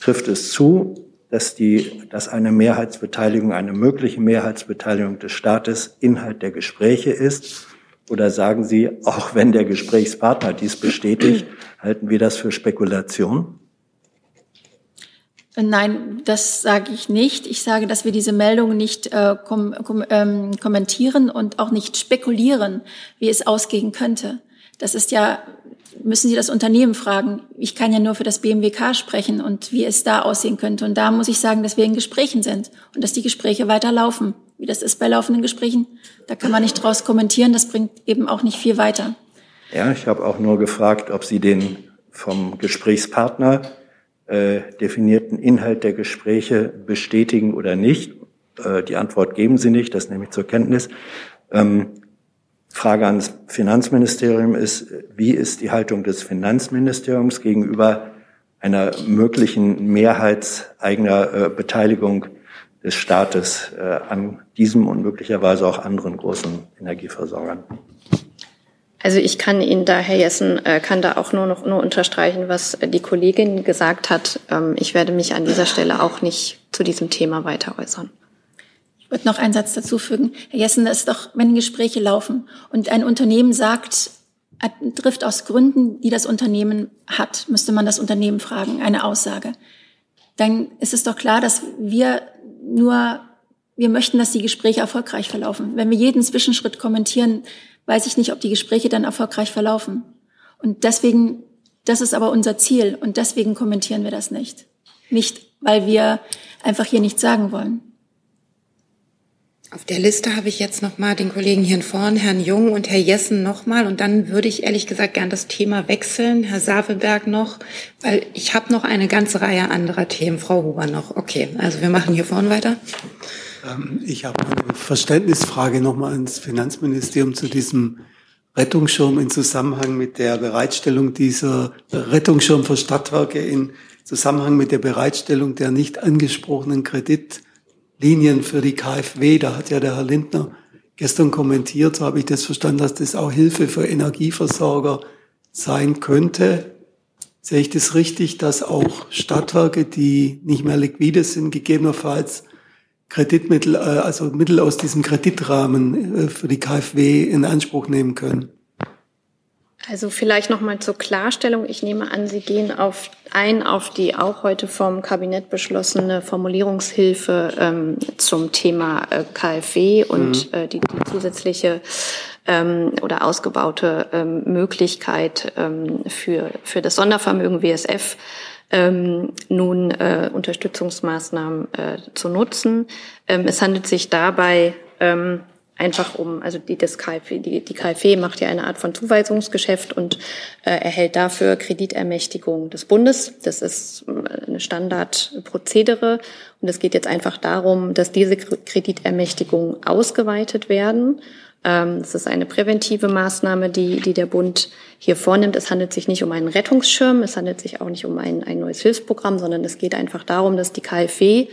Trifft es zu, dass, die, dass eine Mehrheitsbeteiligung, eine mögliche Mehrheitsbeteiligung des Staates Inhalt der Gespräche ist? Oder sagen Sie, auch wenn der Gesprächspartner dies bestätigt, halten wir das für Spekulation? Nein, das sage ich nicht. Ich sage, dass wir diese Meldung nicht äh, kom kom ähm, kommentieren und auch nicht spekulieren, wie es ausgehen könnte. Das ist ja, müssen Sie das Unternehmen fragen. Ich kann ja nur für das BMWK sprechen und wie es da aussehen könnte. Und da muss ich sagen, dass wir in Gesprächen sind und dass die Gespräche weiterlaufen. Wie das ist bei laufenden Gesprächen, da kann man nicht draus kommentieren. Das bringt eben auch nicht viel weiter. Ja, ich habe auch nur gefragt, ob Sie den vom Gesprächspartner äh, definierten Inhalt der Gespräche bestätigen oder nicht. Äh, die Antwort geben Sie nicht, das nehme ich zur Kenntnis. Ähm, Frage ans Finanzministerium ist, wie ist die Haltung des Finanzministeriums gegenüber einer möglichen mehrheitseigener äh, Beteiligung des Staates äh, an diesem und möglicherweise auch anderen großen Energieversorgern? Also ich kann Ihnen da, Herr Jessen, äh, kann da auch nur noch nur unterstreichen, was die Kollegin gesagt hat. Ähm, ich werde mich an dieser Stelle auch nicht zu diesem Thema weiter äußern. Ich würde noch einen Satz dazu fügen. Herr Jessen, das ist doch, wenn Gespräche laufen und ein Unternehmen sagt, trifft aus Gründen, die das Unternehmen hat, müsste man das Unternehmen fragen, eine Aussage. Dann ist es doch klar, dass wir nur, wir möchten, dass die Gespräche erfolgreich verlaufen. Wenn wir jeden Zwischenschritt kommentieren, weiß ich nicht, ob die Gespräche dann erfolgreich verlaufen. Und deswegen, das ist aber unser Ziel und deswegen kommentieren wir das nicht. Nicht, weil wir einfach hier nichts sagen wollen. Auf der Liste habe ich jetzt noch mal den Kollegen hier vorn, Herrn Jung und Herr Jessen noch mal. Und dann würde ich ehrlich gesagt gern das Thema wechseln. Herr Savelberg noch, weil ich habe noch eine ganze Reihe anderer Themen. Frau Huber noch. Okay, also wir machen hier vorn weiter. Ähm, ich habe eine Verständnisfrage noch mal ans Finanzministerium zu diesem Rettungsschirm in Zusammenhang mit der Bereitstellung dieser Rettungsschirm für Stadtwerke in Zusammenhang mit der Bereitstellung der nicht angesprochenen Kredit Linien für die KfW. Da hat ja der Herr Lindner gestern kommentiert, so habe ich das verstanden, dass das auch Hilfe für Energieversorger sein könnte. Sehe ich das richtig, dass auch Stadtwerke, die nicht mehr liquide sind, gegebenenfalls Kreditmittel, äh, also Mittel aus diesem Kreditrahmen äh, für die KfW in Anspruch nehmen können? Also vielleicht noch mal zur Klarstellung. Ich nehme an, Sie gehen auf ein auf die auch heute vom Kabinett beschlossene Formulierungshilfe ähm, zum Thema äh, KfW und mhm. äh, die, die, zusätzliche ähm, oder ausgebaute ähm, Möglichkeit ähm, für, für das Sondervermögen WSF ähm, nun äh, Unterstützungsmaßnahmen äh, zu nutzen. Ähm, es handelt sich dabei ähm, einfach um, also die, das KfW, die, die KfW macht ja eine Art von Zuweisungsgeschäft und äh, erhält dafür Kreditermächtigung des Bundes. Das ist äh, eine Standardprozedere und es geht jetzt einfach darum, dass diese Kreditermächtigungen ausgeweitet werden. Ähm, das ist eine präventive Maßnahme, die, die der Bund hier vornimmt. Es handelt sich nicht um einen Rettungsschirm, es handelt sich auch nicht um ein, ein neues Hilfsprogramm, sondern es geht einfach darum, dass die KfW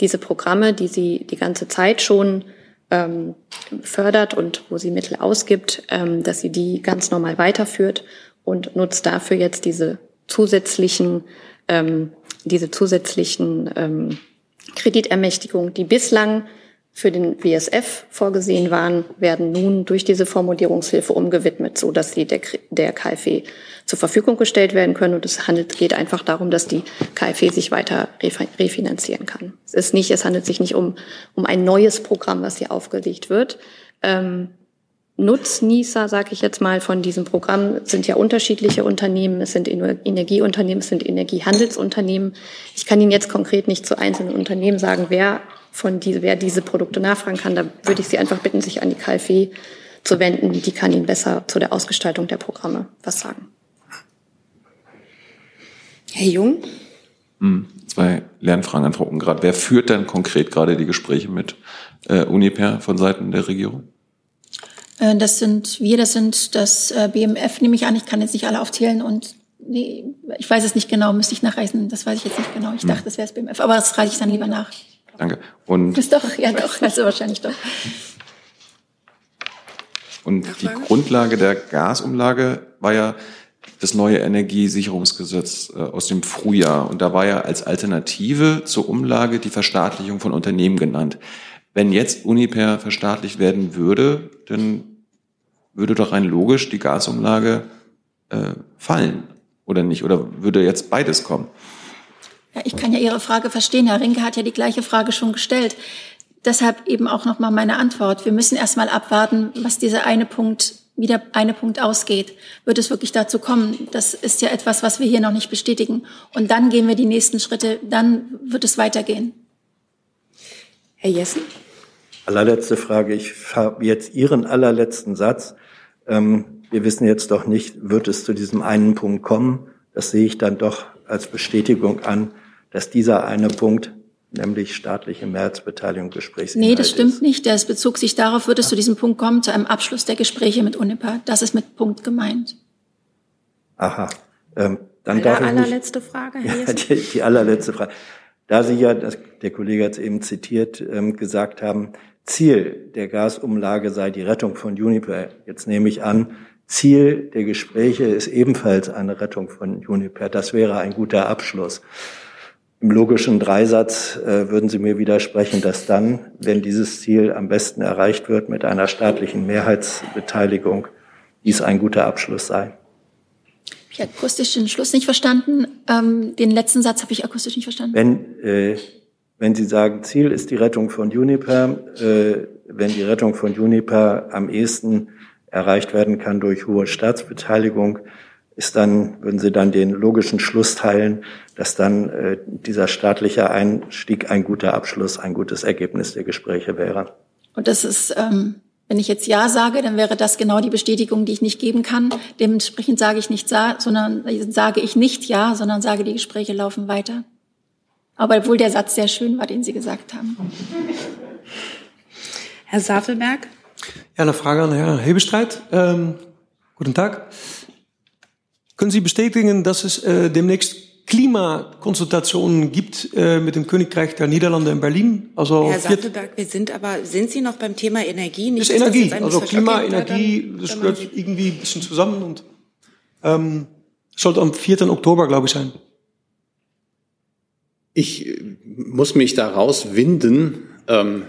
diese Programme, die sie die ganze Zeit schon ähm, fördert und wo sie Mittel ausgibt, ähm, dass sie die ganz normal weiterführt und nutzt dafür jetzt diese zusätzlichen, ähm, diese zusätzlichen ähm, Kreditermächtigungen, die bislang für den WSF vorgesehen waren, werden nun durch diese Formulierungshilfe umgewidmet, so dass sie der, der KfW zur Verfügung gestellt werden können. Und es handelt, geht einfach darum, dass die KfW sich weiter refinanzieren kann. Es ist nicht, es handelt sich nicht um, um ein neues Programm, was hier aufgelegt wird. Ähm, Nutznießer, sage ich jetzt mal, von diesem Programm sind ja unterschiedliche Unternehmen. Es sind Energieunternehmen, es sind Energiehandelsunternehmen. Ich kann Ihnen jetzt konkret nicht zu einzelnen Unternehmen sagen, wer von diese, wer diese Produkte nachfragen kann. Da würde ich Sie einfach bitten, sich an die KfW zu wenden. Die kann Ihnen besser zu der Ausgestaltung der Programme was sagen. Herr Jung? Hm, zwei Lernfragen an Frau Ungrad. Wer führt denn konkret gerade die Gespräche mit äh, Uniper von Seiten der Regierung? Äh, das sind wir, das sind das äh, BMF, nehme ich an. Ich kann jetzt nicht alle aufzählen und nee, ich weiß es nicht genau, müsste ich nachreichen. Das weiß ich jetzt nicht genau. Ich hm. dachte, das wäre das BMF, aber das reiche ich dann lieber nach. Danke. Und ist doch, ja doch, also wahrscheinlich doch. Und die Grundlage der Gasumlage war ja das neue Energiesicherungsgesetz äh, aus dem Frühjahr. Und da war ja als Alternative zur Umlage die Verstaatlichung von Unternehmen genannt. Wenn jetzt Uniper verstaatlicht werden würde, dann würde doch rein logisch die Gasumlage äh, fallen, oder nicht? Oder würde jetzt beides kommen? Ja, ich kann ja Ihre Frage verstehen. Herr Rinke hat ja die gleiche Frage schon gestellt. Deshalb eben auch nochmal meine Antwort. Wir müssen erst mal abwarten, was dieser eine Punkt, wie der eine Punkt ausgeht. Wird es wirklich dazu kommen? Das ist ja etwas, was wir hier noch nicht bestätigen. Und dann gehen wir die nächsten Schritte. Dann wird es weitergehen. Herr Jessen? Allerletzte Frage. Ich habe jetzt Ihren allerletzten Satz. Ähm, wir wissen jetzt doch nicht, wird es zu diesem einen Punkt kommen. Das sehe ich dann doch als Bestätigung an, dass dieser eine Punkt, nämlich staatliche Mehrheitsbeteiligung Gesprächsinhalt Nee, das stimmt ist. nicht. Das bezog sich darauf, wird es zu diesem Punkt kommen, zu einem Abschluss der Gespräche mit UNIPA. Das ist mit Punkt gemeint. Aha. Ähm, dann Aller, darf ich allerletzte nicht, Frage, Herr <laughs> ja, die, die allerletzte Frage. Da Sie ja, das, der Kollege hat es eben zitiert, ähm, gesagt haben, Ziel der Gasumlage sei die Rettung von Uniper. Jetzt nehme ich an, Ziel der Gespräche ist ebenfalls eine Rettung von Uniper. Das wäre ein guter Abschluss. Im logischen Dreisatz äh, würden Sie mir widersprechen, dass dann, wenn dieses Ziel am besten erreicht wird mit einer staatlichen Mehrheitsbeteiligung, dies ein guter Abschluss sei. Ich habe akustisch den Schluss nicht verstanden. Ähm, den letzten Satz habe ich akustisch nicht verstanden. Wenn, äh, wenn Sie sagen, Ziel ist die Rettung von Juniper, äh, wenn die Rettung von Juniper am ehesten erreicht werden kann durch hohe Staatsbeteiligung, ist dann, würden Sie dann den logischen Schluss teilen, dass dann äh, dieser staatliche Einstieg ein guter Abschluss, ein gutes Ergebnis der Gespräche wäre. Und das ist, ähm, wenn ich jetzt Ja sage, dann wäre das genau die Bestätigung, die ich nicht geben kann. Dementsprechend sage ich nicht Ja, sondern sage ich nicht Ja, sondern sage, die Gespräche laufen weiter. Aber obwohl der Satz sehr schön war, den Sie gesagt haben. Herr Safelberg? Ja, eine Frage an Herrn Hebestreit. Ähm, guten Tag. Können Sie bestätigen, dass es äh, demnächst Klimakonsultationen gibt äh, mit dem Königreich der Niederlande in Berlin? Also Herr Safelberg, wir sind aber, sind Sie noch beim Thema Energie? Nicht, ist Energie, also Klima, Energie, dann- das gehört irgendwie ein bisschen zusammen und ähm, sollte am 4. Oktober, glaube ich, sein. Ich äh, muss mich da rauswinden. Ähm,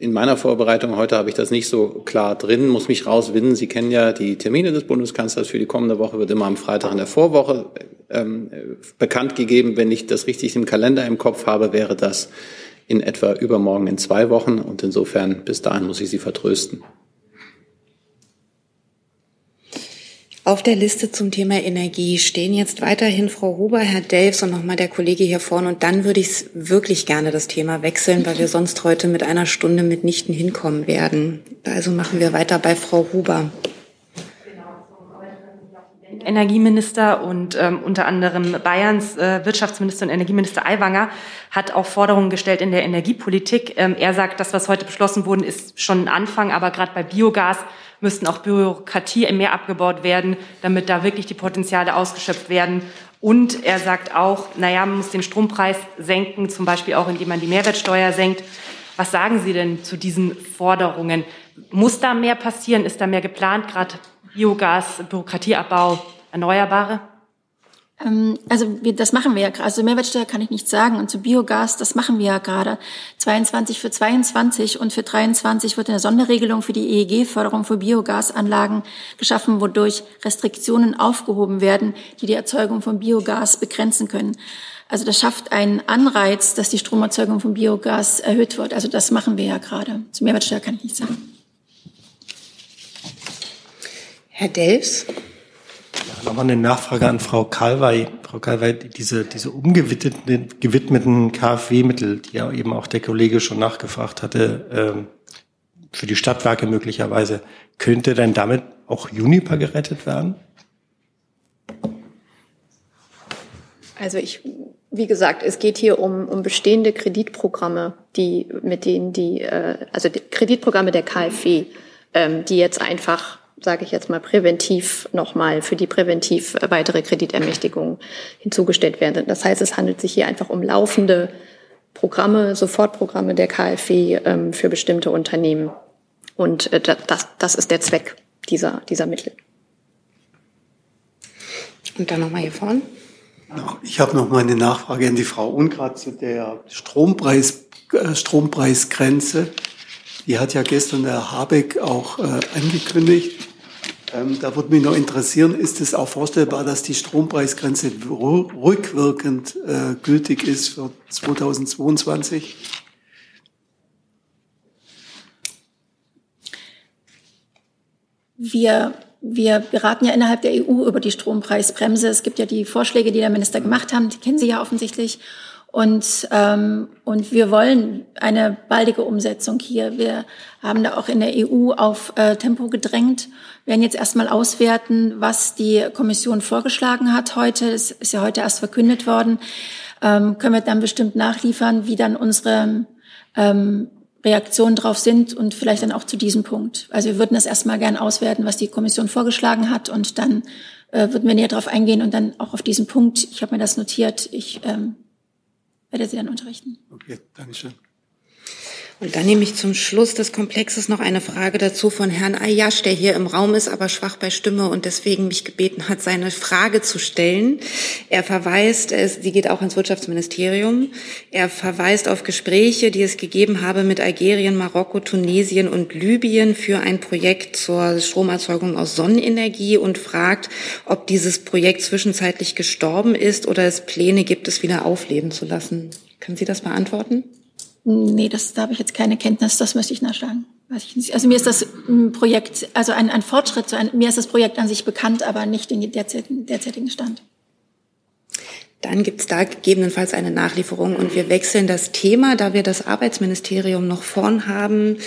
in meiner Vorbereitung heute habe ich das nicht so klar drin, muss mich rauswinden. Sie kennen ja die Termine des Bundeskanzlers für die kommende Woche, wird immer am Freitag in der Vorwoche ähm, äh, bekannt gegeben. Wenn ich das richtig im Kalender im Kopf habe, wäre das in etwa übermorgen in zwei Wochen. Und insofern, bis dahin muss ich Sie vertrösten. Auf der Liste zum Thema Energie stehen jetzt weiterhin Frau Huber, Herr Delfs und nochmal der Kollege hier vorne. Und dann würde ich wirklich gerne das Thema wechseln, weil wir sonst heute mit einer Stunde mitnichten hinkommen werden. Also machen wir weiter bei Frau Huber. Energieminister und ähm, unter anderem Bayerns äh, Wirtschaftsminister und Energieminister Aiwanger hat auch Forderungen gestellt in der Energiepolitik. Ähm, er sagt, das, was heute beschlossen wurde, ist schon ein Anfang, aber gerade bei Biogas müssten auch Bürokratie mehr abgebaut werden, damit da wirklich die Potenziale ausgeschöpft werden. Und er sagt auch, naja, man muss den Strompreis senken, zum Beispiel auch, indem man die Mehrwertsteuer senkt. Was sagen Sie denn zu diesen Forderungen? Muss da mehr passieren? Ist da mehr geplant, gerade Biogas, Bürokratieabbau, Erneuerbare? Ähm, also wir, das machen wir ja gerade. Also Mehrwertsteuer kann ich nicht sagen. Und zu Biogas, das machen wir ja gerade. 22 für 22 und für 23 wird eine Sonderregelung für die EEG-Förderung für Biogasanlagen geschaffen, wodurch Restriktionen aufgehoben werden, die die Erzeugung von Biogas begrenzen können. Also das schafft einen Anreiz, dass die Stromerzeugung von Biogas erhöht wird. Also das machen wir ja gerade. Zu Mehrwertsteuer kann ich nicht sagen. Herr Delfs? Nochmal eine Nachfrage an Frau Kalwey. Frau Kalwey, diese, diese umgewidmeten gewidmeten KfW-Mittel, die ja eben auch der Kollege schon nachgefragt hatte, ähm, für die Stadtwerke möglicherweise, könnte denn damit auch Juniper gerettet werden? Also ich, wie gesagt, es geht hier um, um bestehende Kreditprogramme, die mit denen die, äh, also die Kreditprogramme der KfW, ähm, die jetzt einfach, sage ich jetzt mal, präventiv nochmal für die präventiv weitere Kreditermächtigung hinzugestellt werden. Das heißt, es handelt sich hier einfach um laufende Programme, Sofortprogramme der KfW ähm, für bestimmte Unternehmen. Und äh, das, das ist der Zweck dieser, dieser Mittel. Und dann nochmal hier vorne. Ich habe noch mal eine Nachfrage an die Frau Ungrad zu der Strompreis, äh, Strompreisgrenze. Die hat ja gestern der Habeck auch äh, angekündigt. Ähm, da würde mich noch interessieren, ist es auch vorstellbar, dass die Strompreisgrenze rückwirkend äh, gültig ist für 2022? Wir, wir beraten ja innerhalb der EU über die Strompreisbremse. Es gibt ja die Vorschläge, die der Minister gemacht haben, die kennen Sie ja offensichtlich. Und, ähm, und wir wollen eine baldige Umsetzung hier. Wir haben da auch in der EU auf äh, Tempo gedrängt, wir werden jetzt erstmal auswerten, was die Kommission vorgeschlagen hat heute. Es ist ja heute erst verkündet worden. Ähm, können wir dann bestimmt nachliefern, wie dann unsere ähm, Reaktionen drauf sind und vielleicht dann auch zu diesem Punkt. Also wir würden das erstmal gern auswerten, was die Kommission vorgeschlagen hat und dann äh, würden wir näher darauf eingehen und dann auch auf diesen Punkt. Ich habe mir das notiert. Ich ähm, werde Sie dann unterrichten. Okay, Dankeschön. Und dann nehme ich zum Schluss des Komplexes noch eine Frage dazu von Herrn Ayash, der hier im Raum ist, aber schwach bei Stimme und deswegen mich gebeten hat, seine Frage zu stellen. Er verweist, sie geht auch ins Wirtschaftsministerium, er verweist auf Gespräche, die es gegeben habe mit Algerien, Marokko, Tunesien und Libyen für ein Projekt zur Stromerzeugung aus Sonnenenergie und fragt, ob dieses Projekt zwischenzeitlich gestorben ist oder es Pläne gibt, es wieder aufleben zu lassen. Können Sie das beantworten? Nee, das, da habe ich jetzt keine Kenntnis, das müsste ich nachschlagen. Also mir ist das Projekt, also ein, ein Fortschritt, so ein, mir ist das Projekt an sich bekannt, aber nicht in derzeitigen, derzeitigen Stand. Dann gibt es da gegebenenfalls eine Nachlieferung und wir wechseln das Thema, da wir das Arbeitsministerium noch vorn haben,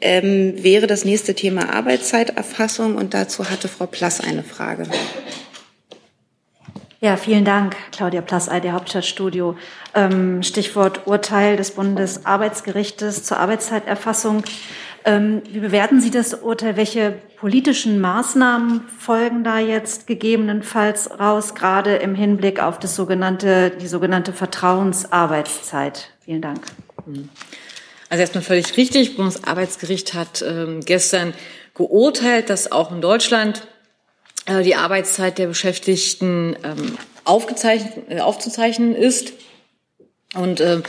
ähm, wäre das nächste Thema Arbeitszeiterfassung und dazu hatte Frau Plass eine Frage. Ja, vielen Dank, Claudia Plass, der Hauptstadtstudio. Ähm, Stichwort Urteil des Bundesarbeitsgerichtes zur Arbeitszeiterfassung. Ähm, wie bewerten Sie das Urteil? Welche politischen Maßnahmen folgen da jetzt gegebenenfalls raus, gerade im Hinblick auf das sogenannte, die sogenannte Vertrauensarbeitszeit? Vielen Dank. Also erstmal völlig richtig. Bundesarbeitsgericht hat ähm, gestern geurteilt, dass auch in Deutschland die Arbeitszeit der Beschäftigten ähm, aufgezeichnet, äh, aufzuzeichnen ist. Und äh,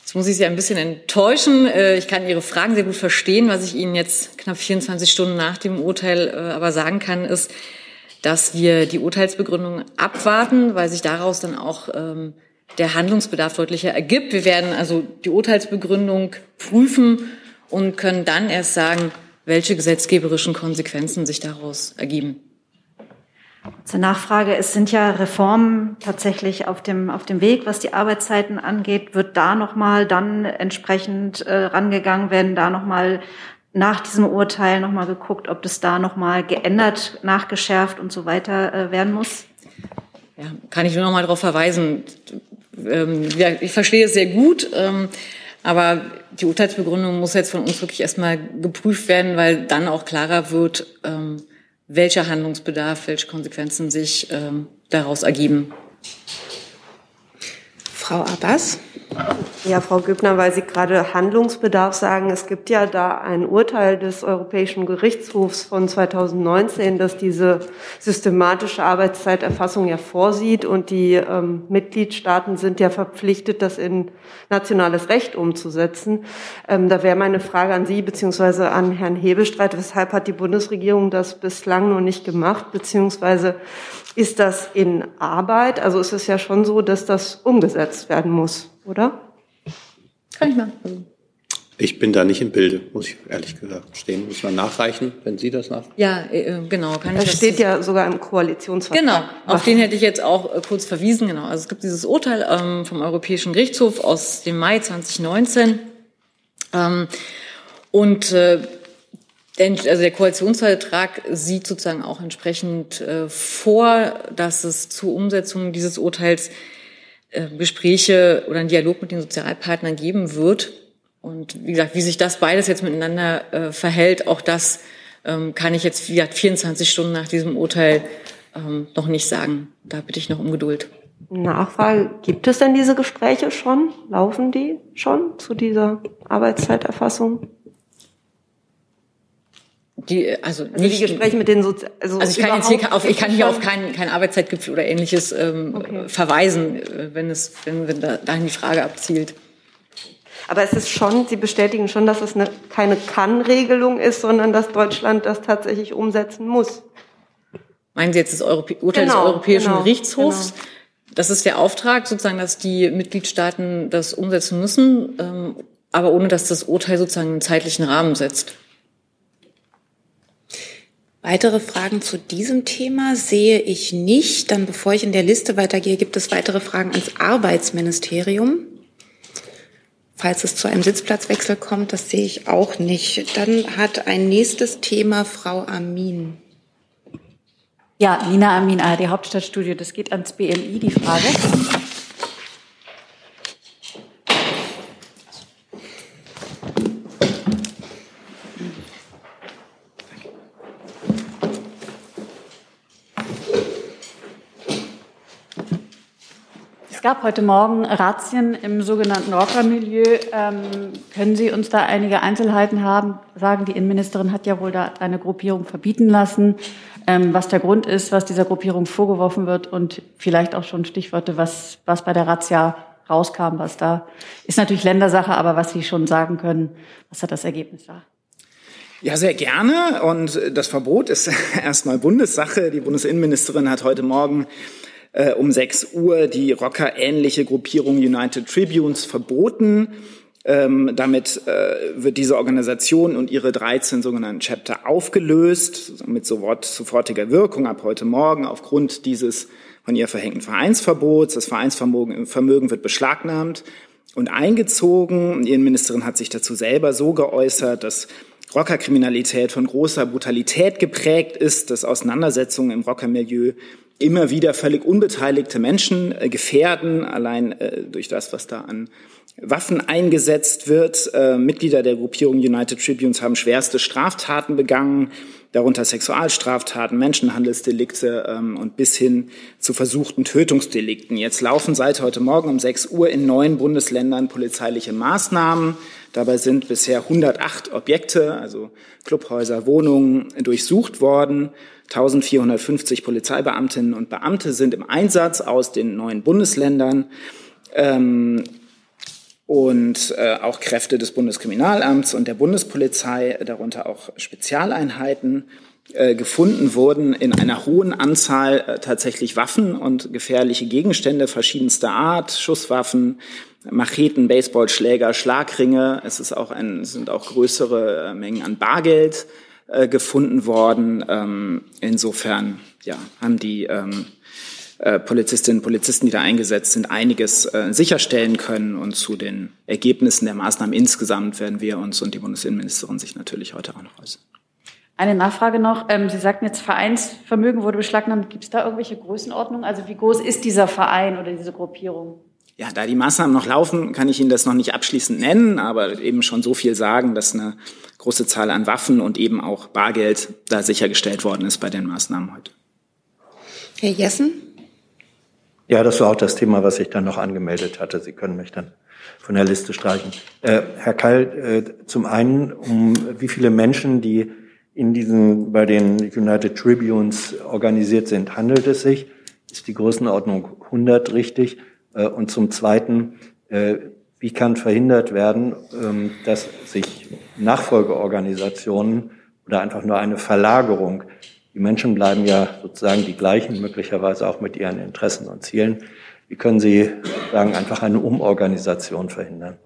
jetzt muss ich Sie ein bisschen enttäuschen. Äh, ich kann Ihre Fragen sehr gut verstehen. Was ich Ihnen jetzt knapp 24 Stunden nach dem Urteil äh, aber sagen kann, ist, dass wir die Urteilsbegründung abwarten, weil sich daraus dann auch ähm, der Handlungsbedarf deutlicher ergibt. Wir werden also die Urteilsbegründung prüfen und können dann erst sagen, welche gesetzgeberischen Konsequenzen sich daraus ergeben. Zur Nachfrage, es sind ja Reformen tatsächlich auf dem, auf dem Weg, was die Arbeitszeiten angeht. Wird da nochmal dann entsprechend äh, rangegangen werden, da nochmal nach diesem Urteil nochmal geguckt, ob das da nochmal geändert, nachgeschärft und so weiter äh, werden muss? Ja, kann ich nur nochmal darauf verweisen. Ähm, ja, ich verstehe es sehr gut, ähm, aber die Urteilsbegründung muss jetzt von uns wirklich erstmal geprüft werden, weil dann auch klarer wird, ähm, welcher Handlungsbedarf, welche Konsequenzen sich ähm, daraus ergeben. Frau Abbas. Ja, Frau Gübner, weil Sie gerade Handlungsbedarf sagen, es gibt ja da ein Urteil des Europäischen Gerichtshofs von 2019, das diese systematische Arbeitszeiterfassung ja vorsieht und die ähm, Mitgliedstaaten sind ja verpflichtet, das in nationales Recht umzusetzen. Ähm, da wäre meine Frage an Sie beziehungsweise an Herrn Hebestreit, weshalb hat die Bundesregierung das bislang noch nicht gemacht, beziehungsweise ist das in Arbeit? Also ist es ja schon so, dass das umgesetzt werden muss, oder? Kann ich mal. Ich bin da nicht im Bilde, muss ich ehrlich gesagt stehen. Muss man nachreichen, wenn Sie das nach. Ja, äh, genau. Kann das ich steht ja sogar im Koalitionsvertrag. Genau, auf den hätte ich jetzt auch äh, kurz verwiesen. Genau. Also es gibt dieses Urteil ähm, vom Europäischen Gerichtshof aus dem Mai 2019. Ähm, und äh, denn, also der Koalitionsvertrag sieht sozusagen auch entsprechend äh, vor, dass es zur Umsetzung dieses Urteils äh, Gespräche oder einen Dialog mit den Sozialpartnern geben wird. Und wie gesagt, wie sich das beides jetzt miteinander äh, verhält, auch das ähm, kann ich jetzt wie gesagt, 24 Stunden nach diesem Urteil ähm, noch nicht sagen. Da bitte ich noch um Geduld. Nachfrage, gibt es denn diese Gespräche schon? Laufen die schon zu dieser Arbeitszeiterfassung? Die, also, also nicht, die Gespräche mit den Sozi also, also ich kann jetzt hier auf, ich kann hier auf kein, kein Arbeitszeitgipfel oder ähnliches ähm, okay. verweisen, äh, wenn es, wenn, wenn da, dahin die Frage abzielt. Aber es ist schon, Sie bestätigen schon, dass es eine, keine Kann-Regelung ist, sondern dass Deutschland das tatsächlich umsetzen muss. Meinen Sie jetzt das Europä Urteil genau, des Europäischen genau, Gerichtshofs? Genau. Das ist der Auftrag, sozusagen, dass die Mitgliedstaaten das umsetzen müssen, ähm, aber ohne dass das Urteil sozusagen einen zeitlichen Rahmen setzt. Weitere Fragen zu diesem Thema sehe ich nicht. Dann, bevor ich in der Liste weitergehe, gibt es weitere Fragen ans Arbeitsministerium. Falls es zu einem Sitzplatzwechsel kommt, das sehe ich auch nicht. Dann hat ein nächstes Thema Frau Amin. Ja, Nina Amin, ARD Hauptstadtstudio. Das geht ans BMI, die Frage. Gab heute Morgen Razzien im sogenannten Rocker-Milieu. Ähm, können Sie uns da einige Einzelheiten haben? Sagen, die Innenministerin hat ja wohl da eine Gruppierung verbieten lassen. Ähm, was der Grund ist, was dieser Gruppierung vorgeworfen wird und vielleicht auch schon Stichworte, was, was bei der Razzia rauskam, was da ist natürlich Ländersache, aber was Sie schon sagen können, was hat das Ergebnis da? Ja, sehr gerne. Und das Verbot ist <laughs> erstmal Bundessache. Die Bundesinnenministerin hat heute Morgen äh, um 6 Uhr die Rocker-ähnliche Gruppierung United Tribunes verboten. Ähm, damit äh, wird diese Organisation und ihre 13 sogenannten Chapter aufgelöst, mit sofort, sofortiger Wirkung ab heute Morgen aufgrund dieses von ihr verhängten Vereinsverbots. Das Vereinsvermögen Vermögen wird beschlagnahmt und eingezogen. Die Innenministerin hat sich dazu selber so geäußert, dass Rockerkriminalität von großer Brutalität geprägt ist, dass Auseinandersetzungen im Rockermilieu immer wieder völlig unbeteiligte Menschen äh, gefährden, allein äh, durch das, was da an Waffen eingesetzt wird. Äh, Mitglieder der Gruppierung United Tribunes haben schwerste Straftaten begangen, darunter Sexualstraftaten, Menschenhandelsdelikte ähm, und bis hin zu versuchten Tötungsdelikten. Jetzt laufen seit heute Morgen um 6 Uhr in neun Bundesländern polizeiliche Maßnahmen. Dabei sind bisher 108 Objekte, also Clubhäuser, Wohnungen, durchsucht worden. 1450 Polizeibeamtinnen und Beamte sind im Einsatz aus den neuen Bundesländern. Ähm, und äh, auch Kräfte des Bundeskriminalamts und der Bundespolizei, darunter auch Spezialeinheiten, äh, gefunden wurden in einer hohen Anzahl äh, tatsächlich Waffen und gefährliche Gegenstände verschiedenster Art, Schusswaffen, Macheten, Baseballschläger, Schlagringe. Es ist auch ein, sind auch größere äh, Mengen an Bargeld äh, gefunden worden. Ähm, insofern ja, haben die ähm, äh, Polizistinnen und Polizisten, die da eingesetzt sind, einiges äh, sicherstellen können. Und zu den Ergebnissen der Maßnahmen insgesamt werden wir uns und die Bundesinnenministerin sich natürlich heute auch noch äußern. Eine Nachfrage noch. Ähm, Sie sagten jetzt, Vereinsvermögen wurde beschlagnahmt. Gibt es da irgendwelche Größenordnungen? Also wie groß ist dieser Verein oder diese Gruppierung? Ja, da die Maßnahmen noch laufen, kann ich Ihnen das noch nicht abschließend nennen, aber eben schon so viel sagen, dass eine große Zahl an Waffen und eben auch Bargeld da sichergestellt worden ist bei den Maßnahmen heute. Herr Jessen? Ja, das war auch das Thema, was ich dann noch angemeldet hatte. Sie können mich dann von der Liste streichen. Äh, Herr Kall, äh, zum einen, um wie viele Menschen, die in diesen, bei den United Tribunes organisiert sind, handelt es sich? Ist die Größenordnung 100 richtig? Äh, und zum Zweiten, äh, wie kann verhindert werden, ähm, dass sich Nachfolgeorganisationen oder einfach nur eine Verlagerung, die Menschen bleiben ja sozusagen die gleichen, möglicherweise auch mit ihren Interessen und Zielen. Wie können Sie sagen, einfach eine Umorganisation verhindern?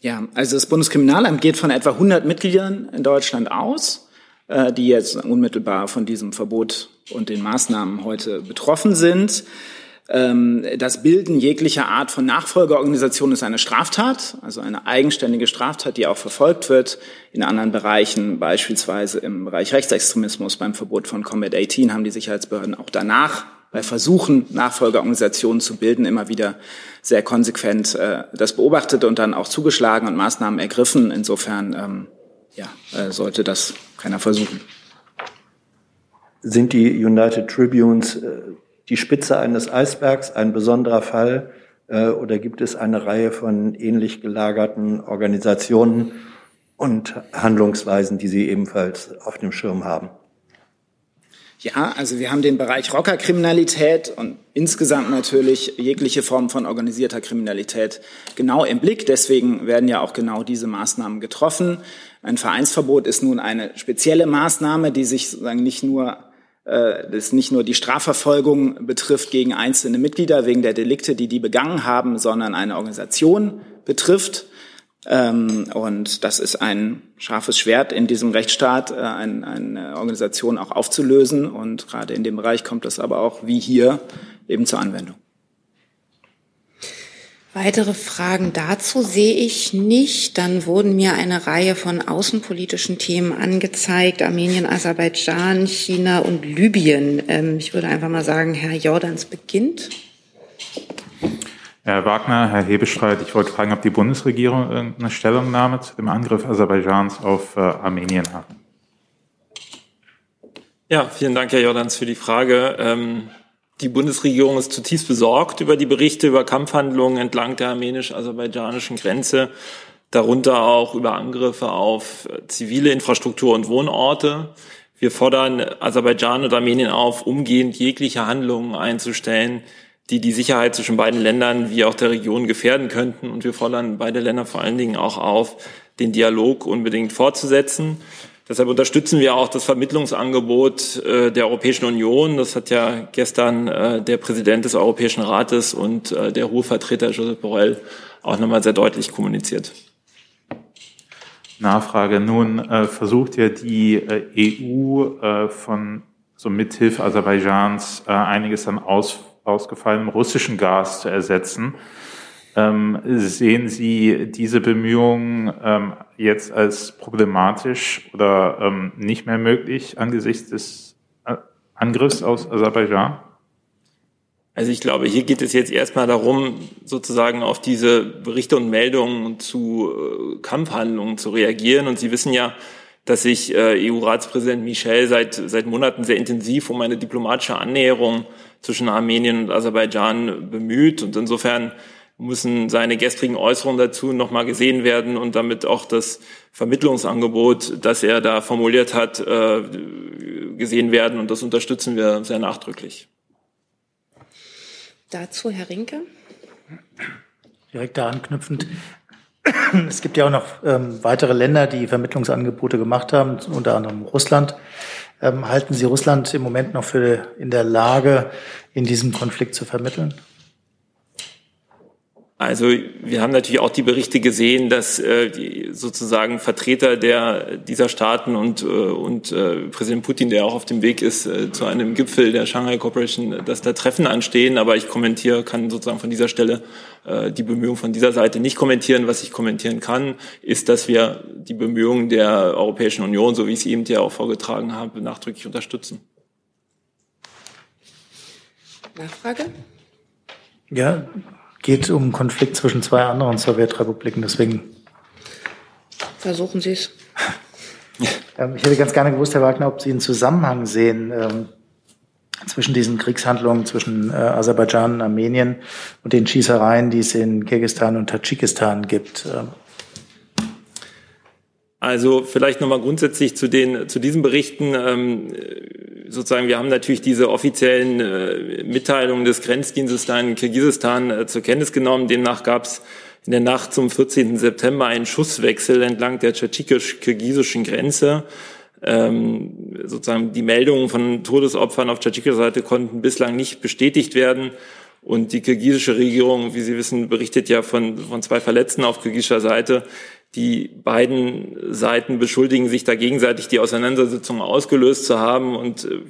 Ja, also das Bundeskriminalamt geht von etwa 100 Mitgliedern in Deutschland aus, äh, die jetzt unmittelbar von diesem Verbot und den Maßnahmen heute betroffen sind. Ähm, das Bilden jeglicher Art von Nachfolgeorganisation ist eine Straftat, also eine eigenständige Straftat, die auch verfolgt wird. In anderen Bereichen, beispielsweise im Bereich Rechtsextremismus beim Verbot von Combat 18, haben die Sicherheitsbehörden auch danach bei Versuchen, Nachfolgeorganisationen zu bilden, immer wieder sehr konsequent äh, das beobachtet und dann auch zugeschlagen und Maßnahmen ergriffen. Insofern ähm, ja, äh, sollte das keiner versuchen. Sind die United Tribunes äh die Spitze eines Eisbergs, ein besonderer Fall, äh, oder gibt es eine Reihe von ähnlich gelagerten Organisationen, und Handlungsweisen, die Sie ebenfalls auf dem Schirm haben? Ja, also wir haben den Bereich Rockerkriminalität und insgesamt natürlich jegliche Form von organisierter Kriminalität genau im Blick. Deswegen werden ja auch genau diese Maßnahmen getroffen. Ein Vereinsverbot ist nun eine spezielle Maßnahme, die sich sozusagen nicht nur das nicht nur die Strafverfolgung betrifft gegen einzelne Mitglieder wegen der Delikte, die die begangen haben, sondern eine Organisation betrifft. Ähm, und das ist ein scharfes Schwert in diesem Rechtsstaat, äh, eine Organisation auch aufzulösen. Und gerade in dem Bereich kommt das aber auch wie hier eben zur Anwendung. Weitere Fragen dazu sehe ich nicht. Dann wurden mir eine Reihe von außenpolitischen Themen angezeigt. Armenien, Aserbaidschan, China und Libyen. Ähm, ich würde einfach mal sagen, Herr Jordans beginnt. Herr Wagner, Herr Hebestreit, ich wollte fragen, ob die Bundesregierung irgendeine Stellungnahme zu dem Angriff Aserbaidschans auf äh, Armenien hat. Ja, vielen Dank, Herr Jordans, für die Frage. Die Bundesregierung ist zutiefst besorgt über die Berichte über Kampfhandlungen entlang der armenisch-aserbaidschanischen Grenze, darunter auch über Angriffe auf zivile Infrastruktur und Wohnorte. Wir fordern Aserbaidschan und Armenien auf, umgehend jegliche Handlungen einzustellen, die die Sicherheit zwischen beiden Ländern wie auch der Region gefährden könnten. Und wir fordern beide Länder vor allen Dingen auch auf, den Dialog unbedingt fortzusetzen. Deshalb unterstützen wir auch das Vermittlungsangebot äh, der Europäischen Union. Das hat ja gestern äh, der Präsident des Europäischen Rates und äh, der hohe Vertreter Josep Borrell auch nochmal sehr deutlich kommuniziert. Nachfrage. Nun äh, versucht ja die äh, EU äh, von so mithilfe Aserbaidschans einiges an aus ausgefallenem russischen Gas zu ersetzen. Ähm, sehen Sie diese Bemühungen ähm, jetzt als problematisch oder ähm, nicht mehr möglich angesichts des äh, Angriffs aus Aserbaidschan? Also ich glaube, hier geht es jetzt erstmal darum, sozusagen auf diese Berichte und Meldungen zu äh, Kampfhandlungen zu reagieren. Und Sie wissen ja, dass sich äh, EU-Ratspräsident Michel seit, seit Monaten sehr intensiv um eine diplomatische Annäherung zwischen Armenien und Aserbaidschan bemüht. Und insofern müssen seine gestrigen Äußerungen dazu nochmal gesehen werden und damit auch das Vermittlungsangebot, das er da formuliert hat, äh, gesehen werden. Und das unterstützen wir sehr nachdrücklich. Dazu Herr Rinke. Direkt da anknüpfend. <clears throat> Es gibt ja auch noch ähm, weitere Länder, die Vermittlungsangebote gemacht haben, unter anderem Russland. Ähm, halten Sie Russland im Moment noch für in der Lage, in diesem Konflikt zu vermitteln? Also wir haben natürlich auch die Berichte gesehen, dass äh, die sozusagen Vertreter der dieser Staaten und äh, und äh, Präsident Putin, der auch auf dem Weg ist äh, zu einem Gipfel der Shanghai Cooperation, dass da Treffen anstehen. Aber ich kommentiere, kann sozusagen von dieser Stelle äh, die Bemühungen von dieser Seite nicht kommentieren. Was ich kommentieren kann, ist, dass wir die Bemühungen der Europäischen Union, so wie ich sie eben ja auch vorgetragen habe, nachdrücklich unterstützen. Nachfrage? Ja, geht um einen Konflikt zwischen zwei anderen Sowjetrepubliken. Deswegen versuchen Sie es. <laughs> Ähm, ich hätte ganz gerne gewusst, Herr Wagner, ob Sie einen Zusammenhang sehen ähm, zwischen diesen Kriegshandlungen zwischen äh, Aserbaidschan und Armenien und den Schießereien, die es in Kirgisistan und Tadschikistan gibt. Ähm. Also vielleicht nochmal grundsätzlich zu den zu diesen Berichten. Ähm, sozusagen, wir haben natürlich diese offiziellen äh, Mitteilungen des Grenzdienstes da in Kirgisistan äh, zur Kenntnis genommen. Demnach gab es in der Nacht zum 14. September einen Schusswechsel entlang der tschetschekisch-kirgisischen Grenze. Ähm, sozusagen die Meldungen von Todesopfern auf tschetschikischer Seite konnten bislang nicht bestätigt werden. Und die kirgisische Regierung, wie Sie wissen, berichtet ja von, von zwei Verletzten auf kirgisischer Seite. Die beiden Seiten beschuldigen sich da gegenseitig, die Auseinandersetzung ausgelöst zu haben. Und äh,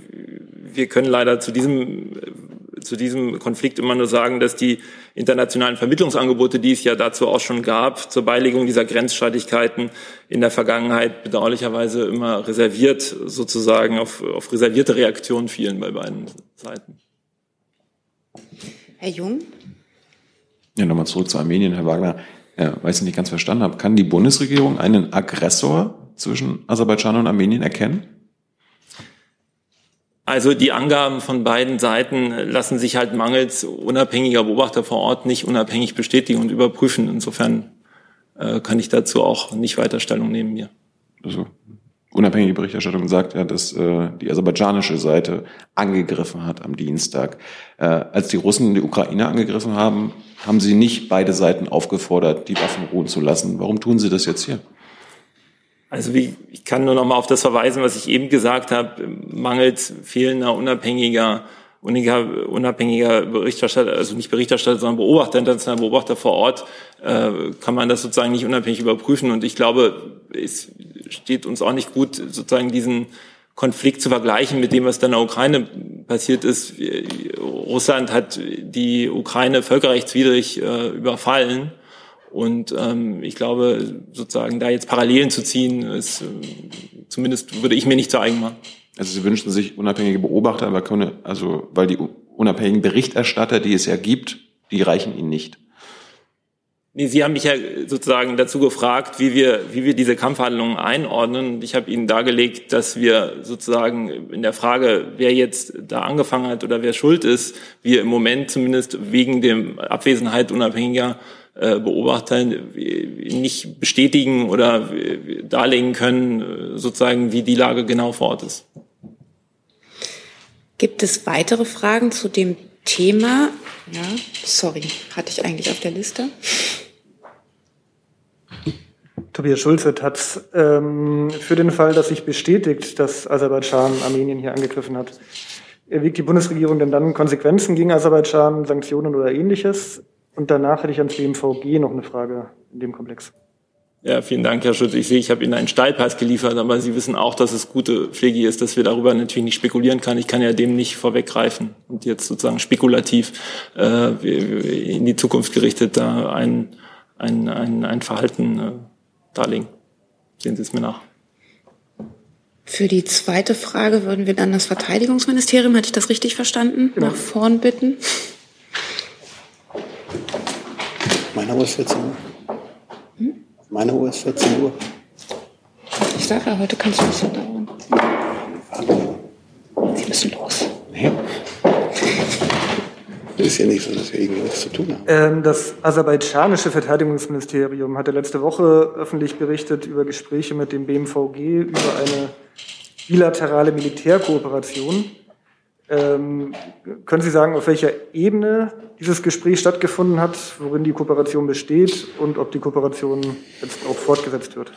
wir können leider zu diesem, äh, zu diesem Konflikt immer nur sagen, dass die internationalen Vermittlungsangebote, die es ja dazu auch schon gab, zur Beilegung dieser Grenzstreitigkeiten in der Vergangenheit bedauerlicherweise immer reserviert, sozusagen auf, auf reservierte Reaktionen fielen bei beiden Seiten. Herr Jung? Ja, nochmal zurück zu Armenien, Herr Wagner ja, weil ich es nicht ganz verstanden habe, kann die Bundesregierung einen Aggressor zwischen Aserbaidschan und Armenien erkennen? Also die Angaben von beiden Seiten lassen sich halt mangels unabhängiger Beobachter vor Ort nicht unabhängig bestätigen und überprüfen. Insofern äh, kann ich dazu auch nicht weiter Stellung nehmen mir. Also unabhängige Berichterstattung sagt ja, dass äh, die aserbaidschanische Seite angegriffen hat am Dienstag. Äh, als die Russen die Ukraine angegriffen haben, haben sie nicht beide Seiten aufgefordert, die Waffen ruhen zu lassen. Warum tun sie das jetzt hier? Also wie, ich kann nur noch mal auf das verweisen, was ich eben gesagt habe, mangels fehlender unabhängiger unabhängiger Berichterstatter, also nicht Berichterstatter, sondern Beobachter, internationaler Beobachter vor Ort, äh, kann man das sozusagen nicht unabhängig überprüfen. Und ich glaube, es steht uns auch nicht gut, sozusagen diesen Konflikt zu vergleichen mit dem, was dann in der Ukraine passiert ist. Russland hat die Ukraine völkerrechtswidrig äh, überfallen. Und ähm, ich glaube, sozusagen da jetzt Parallelen zu ziehen, ist, äh, zumindest würde ich mir nicht zu eigen machen. Also Sie wünschen sich unabhängige Beobachter, aber können, also weil die unabhängigen Berichterstatter, die es ja gibt, die reichen Ihnen nicht. Nee, Sie haben mich ja sozusagen dazu gefragt, wie wir, wie wir diese Kampfhandlungen einordnen. Ich habe Ihnen dargelegt, dass wir sozusagen in der Frage, wer jetzt da angefangen hat oder wer schuld ist, wir im Moment zumindest wegen der Abwesenheit unabhängiger äh, Beobachter nicht bestätigen oder darlegen können, sozusagen, wie die Lage genau vor Ort ist. Gibt es weitere Fragen zu dem Thema? Ja, sorry, hatte ich eigentlich auf der Liste. Tobias Schulze hat ähm, für den Fall, dass sich bestätigt, dass Aserbaidschan Armenien hier angegriffen hat, erwägt die Bundesregierung denn dann Konsequenzen gegen Aserbaidschan, Sanktionen oder ähnliches? Und danach hätte ich ans BMVG noch eine Frage in dem Komplex. Ja, vielen Dank, Herr Schulz. Ich sehe, ich habe Ihnen einen Steilpass geliefert, aber Sie wissen auch, dass es gute Pflege ist, dass wir darüber natürlich nicht spekulieren können. Ich kann ja dem nicht vorweggreifen und jetzt sozusagen spekulativ äh, in die Zukunft gerichtet da ein, ein, ein, ein Verhalten äh, darlegen. Sehen Sie es mir nach. Für die zweite Frage würden wir dann das Verteidigungsministerium, hatte ich das richtig verstanden, genau. nach vorn bitten. Meine Uhr ist 14 Uhr. Hm? Meine Uhr ist 14 Uhr. Ich sage ja, heute kann es ein bisschen dauern. Sie müssen los. Nee. Ist ja nicht so, dass wir irgendwas zu tun haben. Ähm, das aserbaidschanische Verteidigungsministerium hatte letzte Woche öffentlich berichtet über Gespräche mit dem BMVG über eine bilaterale Militärkooperation. Ähm, können Sie sagen, auf welcher Ebene dieses Gespräch stattgefunden hat, worin die Kooperation besteht und ob die Kooperation jetzt auch fortgesetzt wird?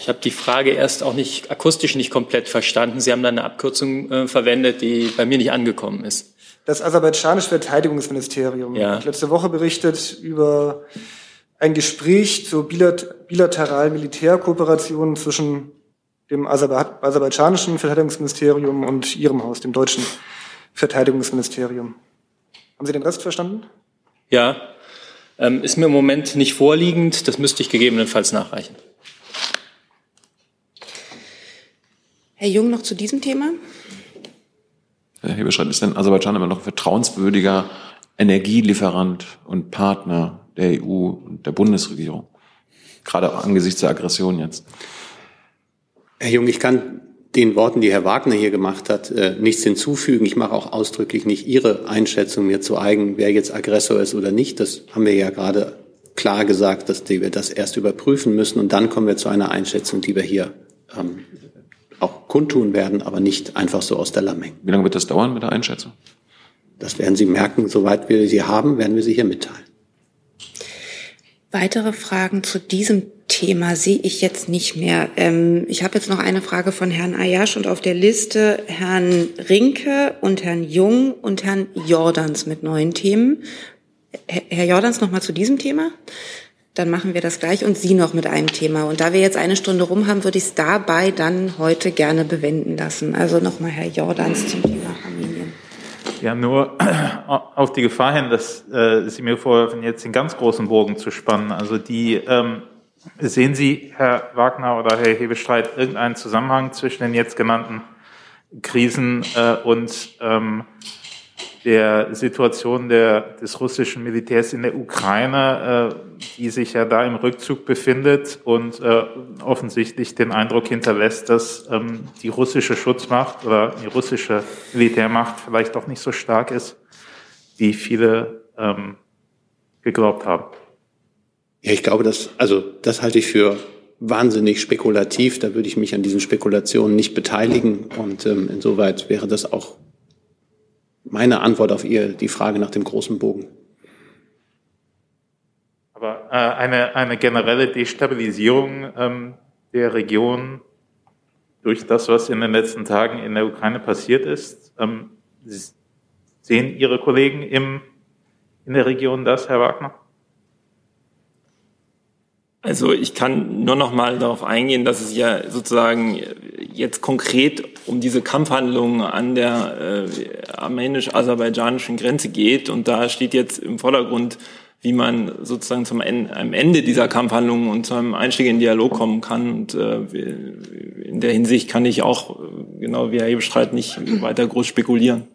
Ich habe die Frage erst auch nicht akustisch nicht komplett verstanden. Sie haben da eine Abkürzung äh, verwendet, die bei mir nicht angekommen ist. Das aserbaidschanische Verteidigungsministerium ja. hat letzte Woche berichtet über ein Gespräch zur bilateralen Militärkooperation zwischen dem aserbaidschanischen Verteidigungsministerium und Ihrem Haus, dem deutschen Verteidigungsministerium. Haben Sie den Rest verstanden? Ja, ähm, ist mir im Moment nicht vorliegend. Das müsste ich gegebenenfalls nachreichen. Herr Jung, noch zu diesem Thema? Herr Hebeschreit, ist denn Aserbaidschan immer noch vertrauenswürdiger Energielieferant und Partner der EU und der Bundesregierung? Gerade angesichts der Aggression jetzt. Herr Jung, ich kann den Worten, die Herr Wagner hier gemacht hat, äh, nichts hinzufügen. Ich mache auch ausdrücklich nicht Ihre Einschätzung mir zu eigen, wer jetzt Aggressor ist oder nicht. Das haben wir ja gerade klar gesagt, dass wir das erst überprüfen müssen und dann kommen wir zu einer Einschätzung, die wir hier ähm, auch kundtun werden, aber nicht einfach so aus der Lameng. Wie lange wird das dauern mit der Einschätzung? Das werden Sie merken. Soweit wir sie haben, werden wir sie hier mitteilen. Weitere Fragen zu diesem Thema sehe ich jetzt nicht mehr. Ähm, ich habe jetzt noch eine Frage von Herrn Ayash und auf der Liste Herrn Rinke und Herrn Jung und Herrn Jordans mit neuen Themen. Herr Jordans noch mal zu diesem Thema? Dann machen wir das gleich und Sie noch mit einem Thema. Und da wir jetzt eine Stunde rum haben, würde ich es dabei dann heute gerne bewenden lassen. Also noch mal Herr Jordans zum Thema Armenien. Ja, nur <clears throat> auf die Gefahr hin, dass äh, Sie mir vorwerfen, jetzt den ganz großen Bogen zu spannen. Also die ähm, Sehen Sie, Herr Wagner oder Herr Hebestreit, irgendeinen Zusammenhang zwischen den jetzt genannten Krisen äh, und ähm, der Situation der, des russischen Militärs in der Ukraine, äh, die sich ja da im Rückzug befindet und äh, offensichtlich den Eindruck hinterlässt, dass ähm, die russische Schutzmacht oder die russische Militärmacht vielleicht doch nicht so stark ist, wie viele ähm, geglaubt haben. Ja, ich glaube, das, also das halte ich für wahnsinnig spekulativ. Da würde ich mich an diesen Spekulationen nicht beteiligen. Und ähm, insoweit wäre das auch meine Antwort auf ihr, die Frage nach dem großen Bogen. Aber äh, eine, eine generelle Destabilisierung ähm, der Region durch das, was in den letzten Tagen in der Ukraine passiert ist, ähm, sehen Ihre Kollegen im, in der Region das, Herr Wagner? Also ich kann nur noch mal darauf eingehen, dass es ja sozusagen jetzt konkret um diese Kampfhandlungen an der äh, armenisch-aserbaidschanischen Grenze geht. Und da steht jetzt im Vordergrund, wie man sozusagen zum Ende, am Ende dieser Kampfhandlungen und zu einem Einstieg in Dialog kommen kann. Und äh, in der Hinsicht kann ich auch, genau wie Herr Hebestreit, nicht weiter groß spekulieren.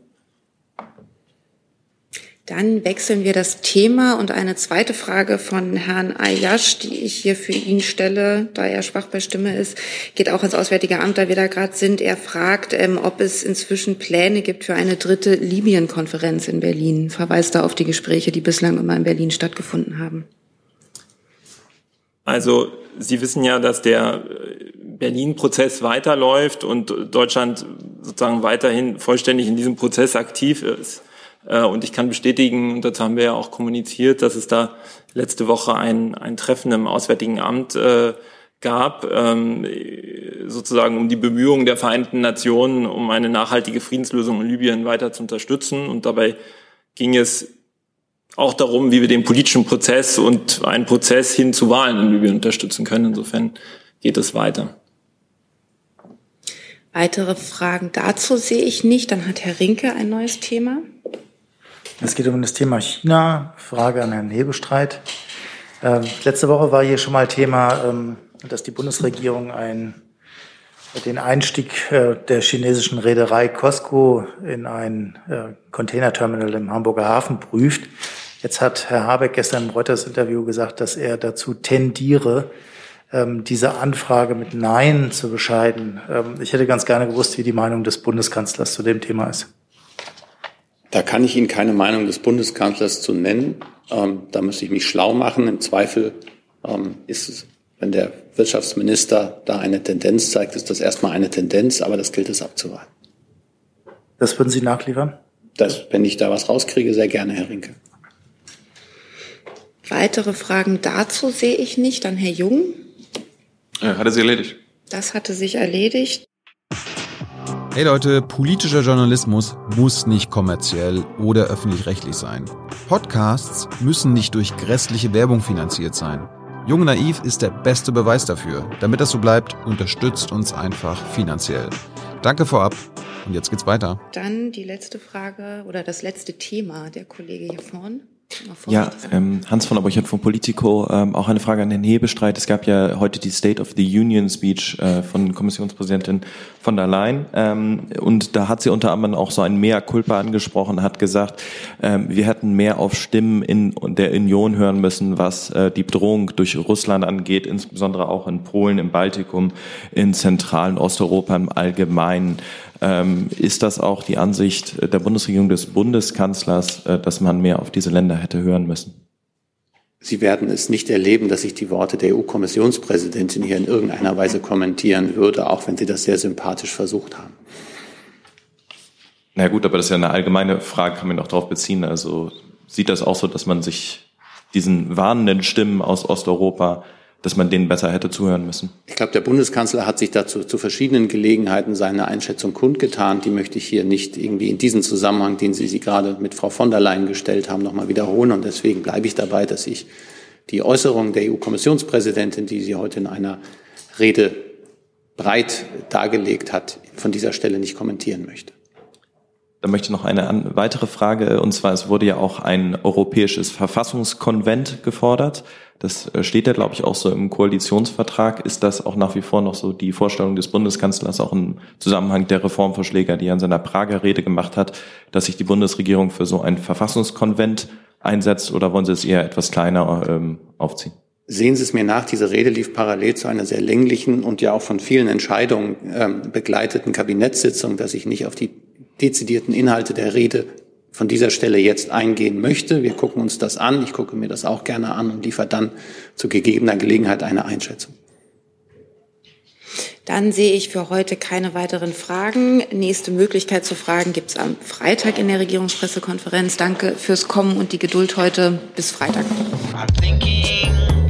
Dann wechseln wir das Thema und eine zweite Frage von Herrn Ayash, die ich hier für ihn stelle, da er schwach bei Stimme ist, geht auch ins Auswärtige Amt, da wir da gerade sind. Er fragt, ähm, ob es inzwischen Pläne gibt für eine dritte Libyen-Konferenz in Berlin. Verweist da auf die Gespräche, die bislang immer in Berlin stattgefunden haben. Also Sie wissen ja, dass der Berlin-Prozess weiterläuft und Deutschland sozusagen weiterhin vollständig in diesem Prozess aktiv ist. Äh, und ich kann bestätigen, und dazu haben wir ja auch kommuniziert, dass es da letzte Woche ein, ein Treffen im Auswärtigen Amt äh, gab, ähm, sozusagen um die Bemühungen der Vereinten Nationen, um eine nachhaltige Friedenslösung in Libyen weiter zu unterstützen. Und dabei ging es auch darum, wie wir den politischen Prozess und einen Prozess hin zu Wahlen in Libyen unterstützen können. Insofern geht es weiter. Weitere Fragen dazu sehe ich nicht. Dann hat Herr Rinke ein neues Thema. Es geht um das Thema China. Frage an Herrn Hebestreit. Ähm, letzte Woche war hier schon mal Thema, ähm, dass die Bundesregierung ein, den Einstieg äh, der chinesischen Reederei Costco in ein äh, Containerterminal im Hamburger Hafen prüft. Jetzt hat Herr Habeck gestern im Reuters-Interview gesagt, dass er dazu tendiere, ähm, diese Anfrage mit Nein zu bescheiden. Ähm, ich hätte ganz gerne gewusst, wie die Meinung des Bundeskanzlers zu dem Thema ist. Da kann ich Ihnen keine Meinung des Bundeskanzlers zu nennen. Ähm, da müsste ich mich schlau machen. Im Zweifel ähm, ist es, wenn der Wirtschaftsminister da eine Tendenz zeigt, ist das erstmal eine Tendenz, aber das gilt es abzuwarten. Das würden Sie nachliefern? Das, wenn ich da was rauskriege, sehr gerne, Herr Rinke. Weitere Fragen dazu sehe ich nicht. Dann Herr Jung. Ja, hatte sie erledigt. Das hatte sich erledigt. Hey Leute, politischer Journalismus muss nicht kommerziell oder öffentlich-rechtlich sein. Podcasts müssen nicht durch grässliche Werbung finanziert sein. Jung Naiv ist der beste Beweis dafür. Damit das so bleibt, unterstützt uns einfach finanziell. Danke vorab und jetzt geht's weiter. Dann die letzte Frage oder das letzte Thema der Kollege hier vorne. Ja, ähm, Hans von Abeuchert von Politico. Ähm, auch eine Frage an Herrn Hebestreit. Es gab ja heute die State of the Union Speech äh, von Kommissionspräsidentin von der Leyen. Ähm, und da hat sie unter anderem auch so ein Mea culpa angesprochen, hat gesagt, ähm, wir hätten mehr auf Stimmen in der Union hören müssen, was äh, die Bedrohung durch Russland angeht, insbesondere auch in Polen, im Baltikum, in Zentral- und Osteuropa im Allgemeinen. Ähm, ist das auch die Ansicht der Bundesregierung des Bundeskanzlers, äh, dass man mehr auf diese Länder hätte hören müssen? Sie werden es nicht erleben, dass ich die Worte der EU-Kommissionspräsidentin hier in irgendeiner Weise kommentieren würde, auch wenn Sie das sehr sympathisch versucht haben. Na gut, aber das ist ja eine allgemeine Frage, kann man auch darauf beziehen. Also sieht das auch so, dass man sich diesen warnenden Stimmen aus Osteuropa dass man denen besser hätte zuhören müssen. Ich glaube, der Bundeskanzler hat sich dazu zu verschiedenen Gelegenheiten seine Einschätzung kundgetan. Die möchte ich hier nicht irgendwie in diesem Zusammenhang, den Sie, Sie gerade mit Frau von der Leyen gestellt haben, nochmal wiederholen. Und deswegen bleibe ich dabei, dass ich die Äußerung der EU-Kommissionspräsidentin, die sie heute in einer Rede breit dargelegt hat, von dieser Stelle nicht kommentieren möchte. Da möchte ich noch eine weitere Frage, und zwar es wurde ja auch ein europäisches Verfassungskonvent gefordert. Das äh, steht ja, glaube ich, auch so im Koalitionsvertrag. Ist das auch nach wie vor noch so die Vorstellung des Bundeskanzlers, auch im Zusammenhang der Reformvorschläge, die er in seiner Prager Rede gemacht hat, dass sich die Bundesregierung für so ein Verfassungskonvent einsetzt oder wollen Sie es eher etwas kleiner ähm, aufziehen? Sehen Sie es mir nach, diese Rede lief parallel zu einer sehr länglichen und ja auch von vielen Entscheidungen ähm, begleiteten Kabinettssitzung, dass ich nicht auf die dezidierten Inhalte der Rede von dieser Stelle jetzt eingehen möchte. Wir gucken uns das an. Ich gucke mir das auch gerne an und liefere dann zu gegebener Gelegenheit eine Einschätzung. Dann sehe ich für heute keine weiteren Fragen. Nächste Möglichkeit zu fragen gibt es am Freitag in der Regierungspressekonferenz. Danke fürs Kommen und die Geduld heute. Bis Freitag. I'm thinking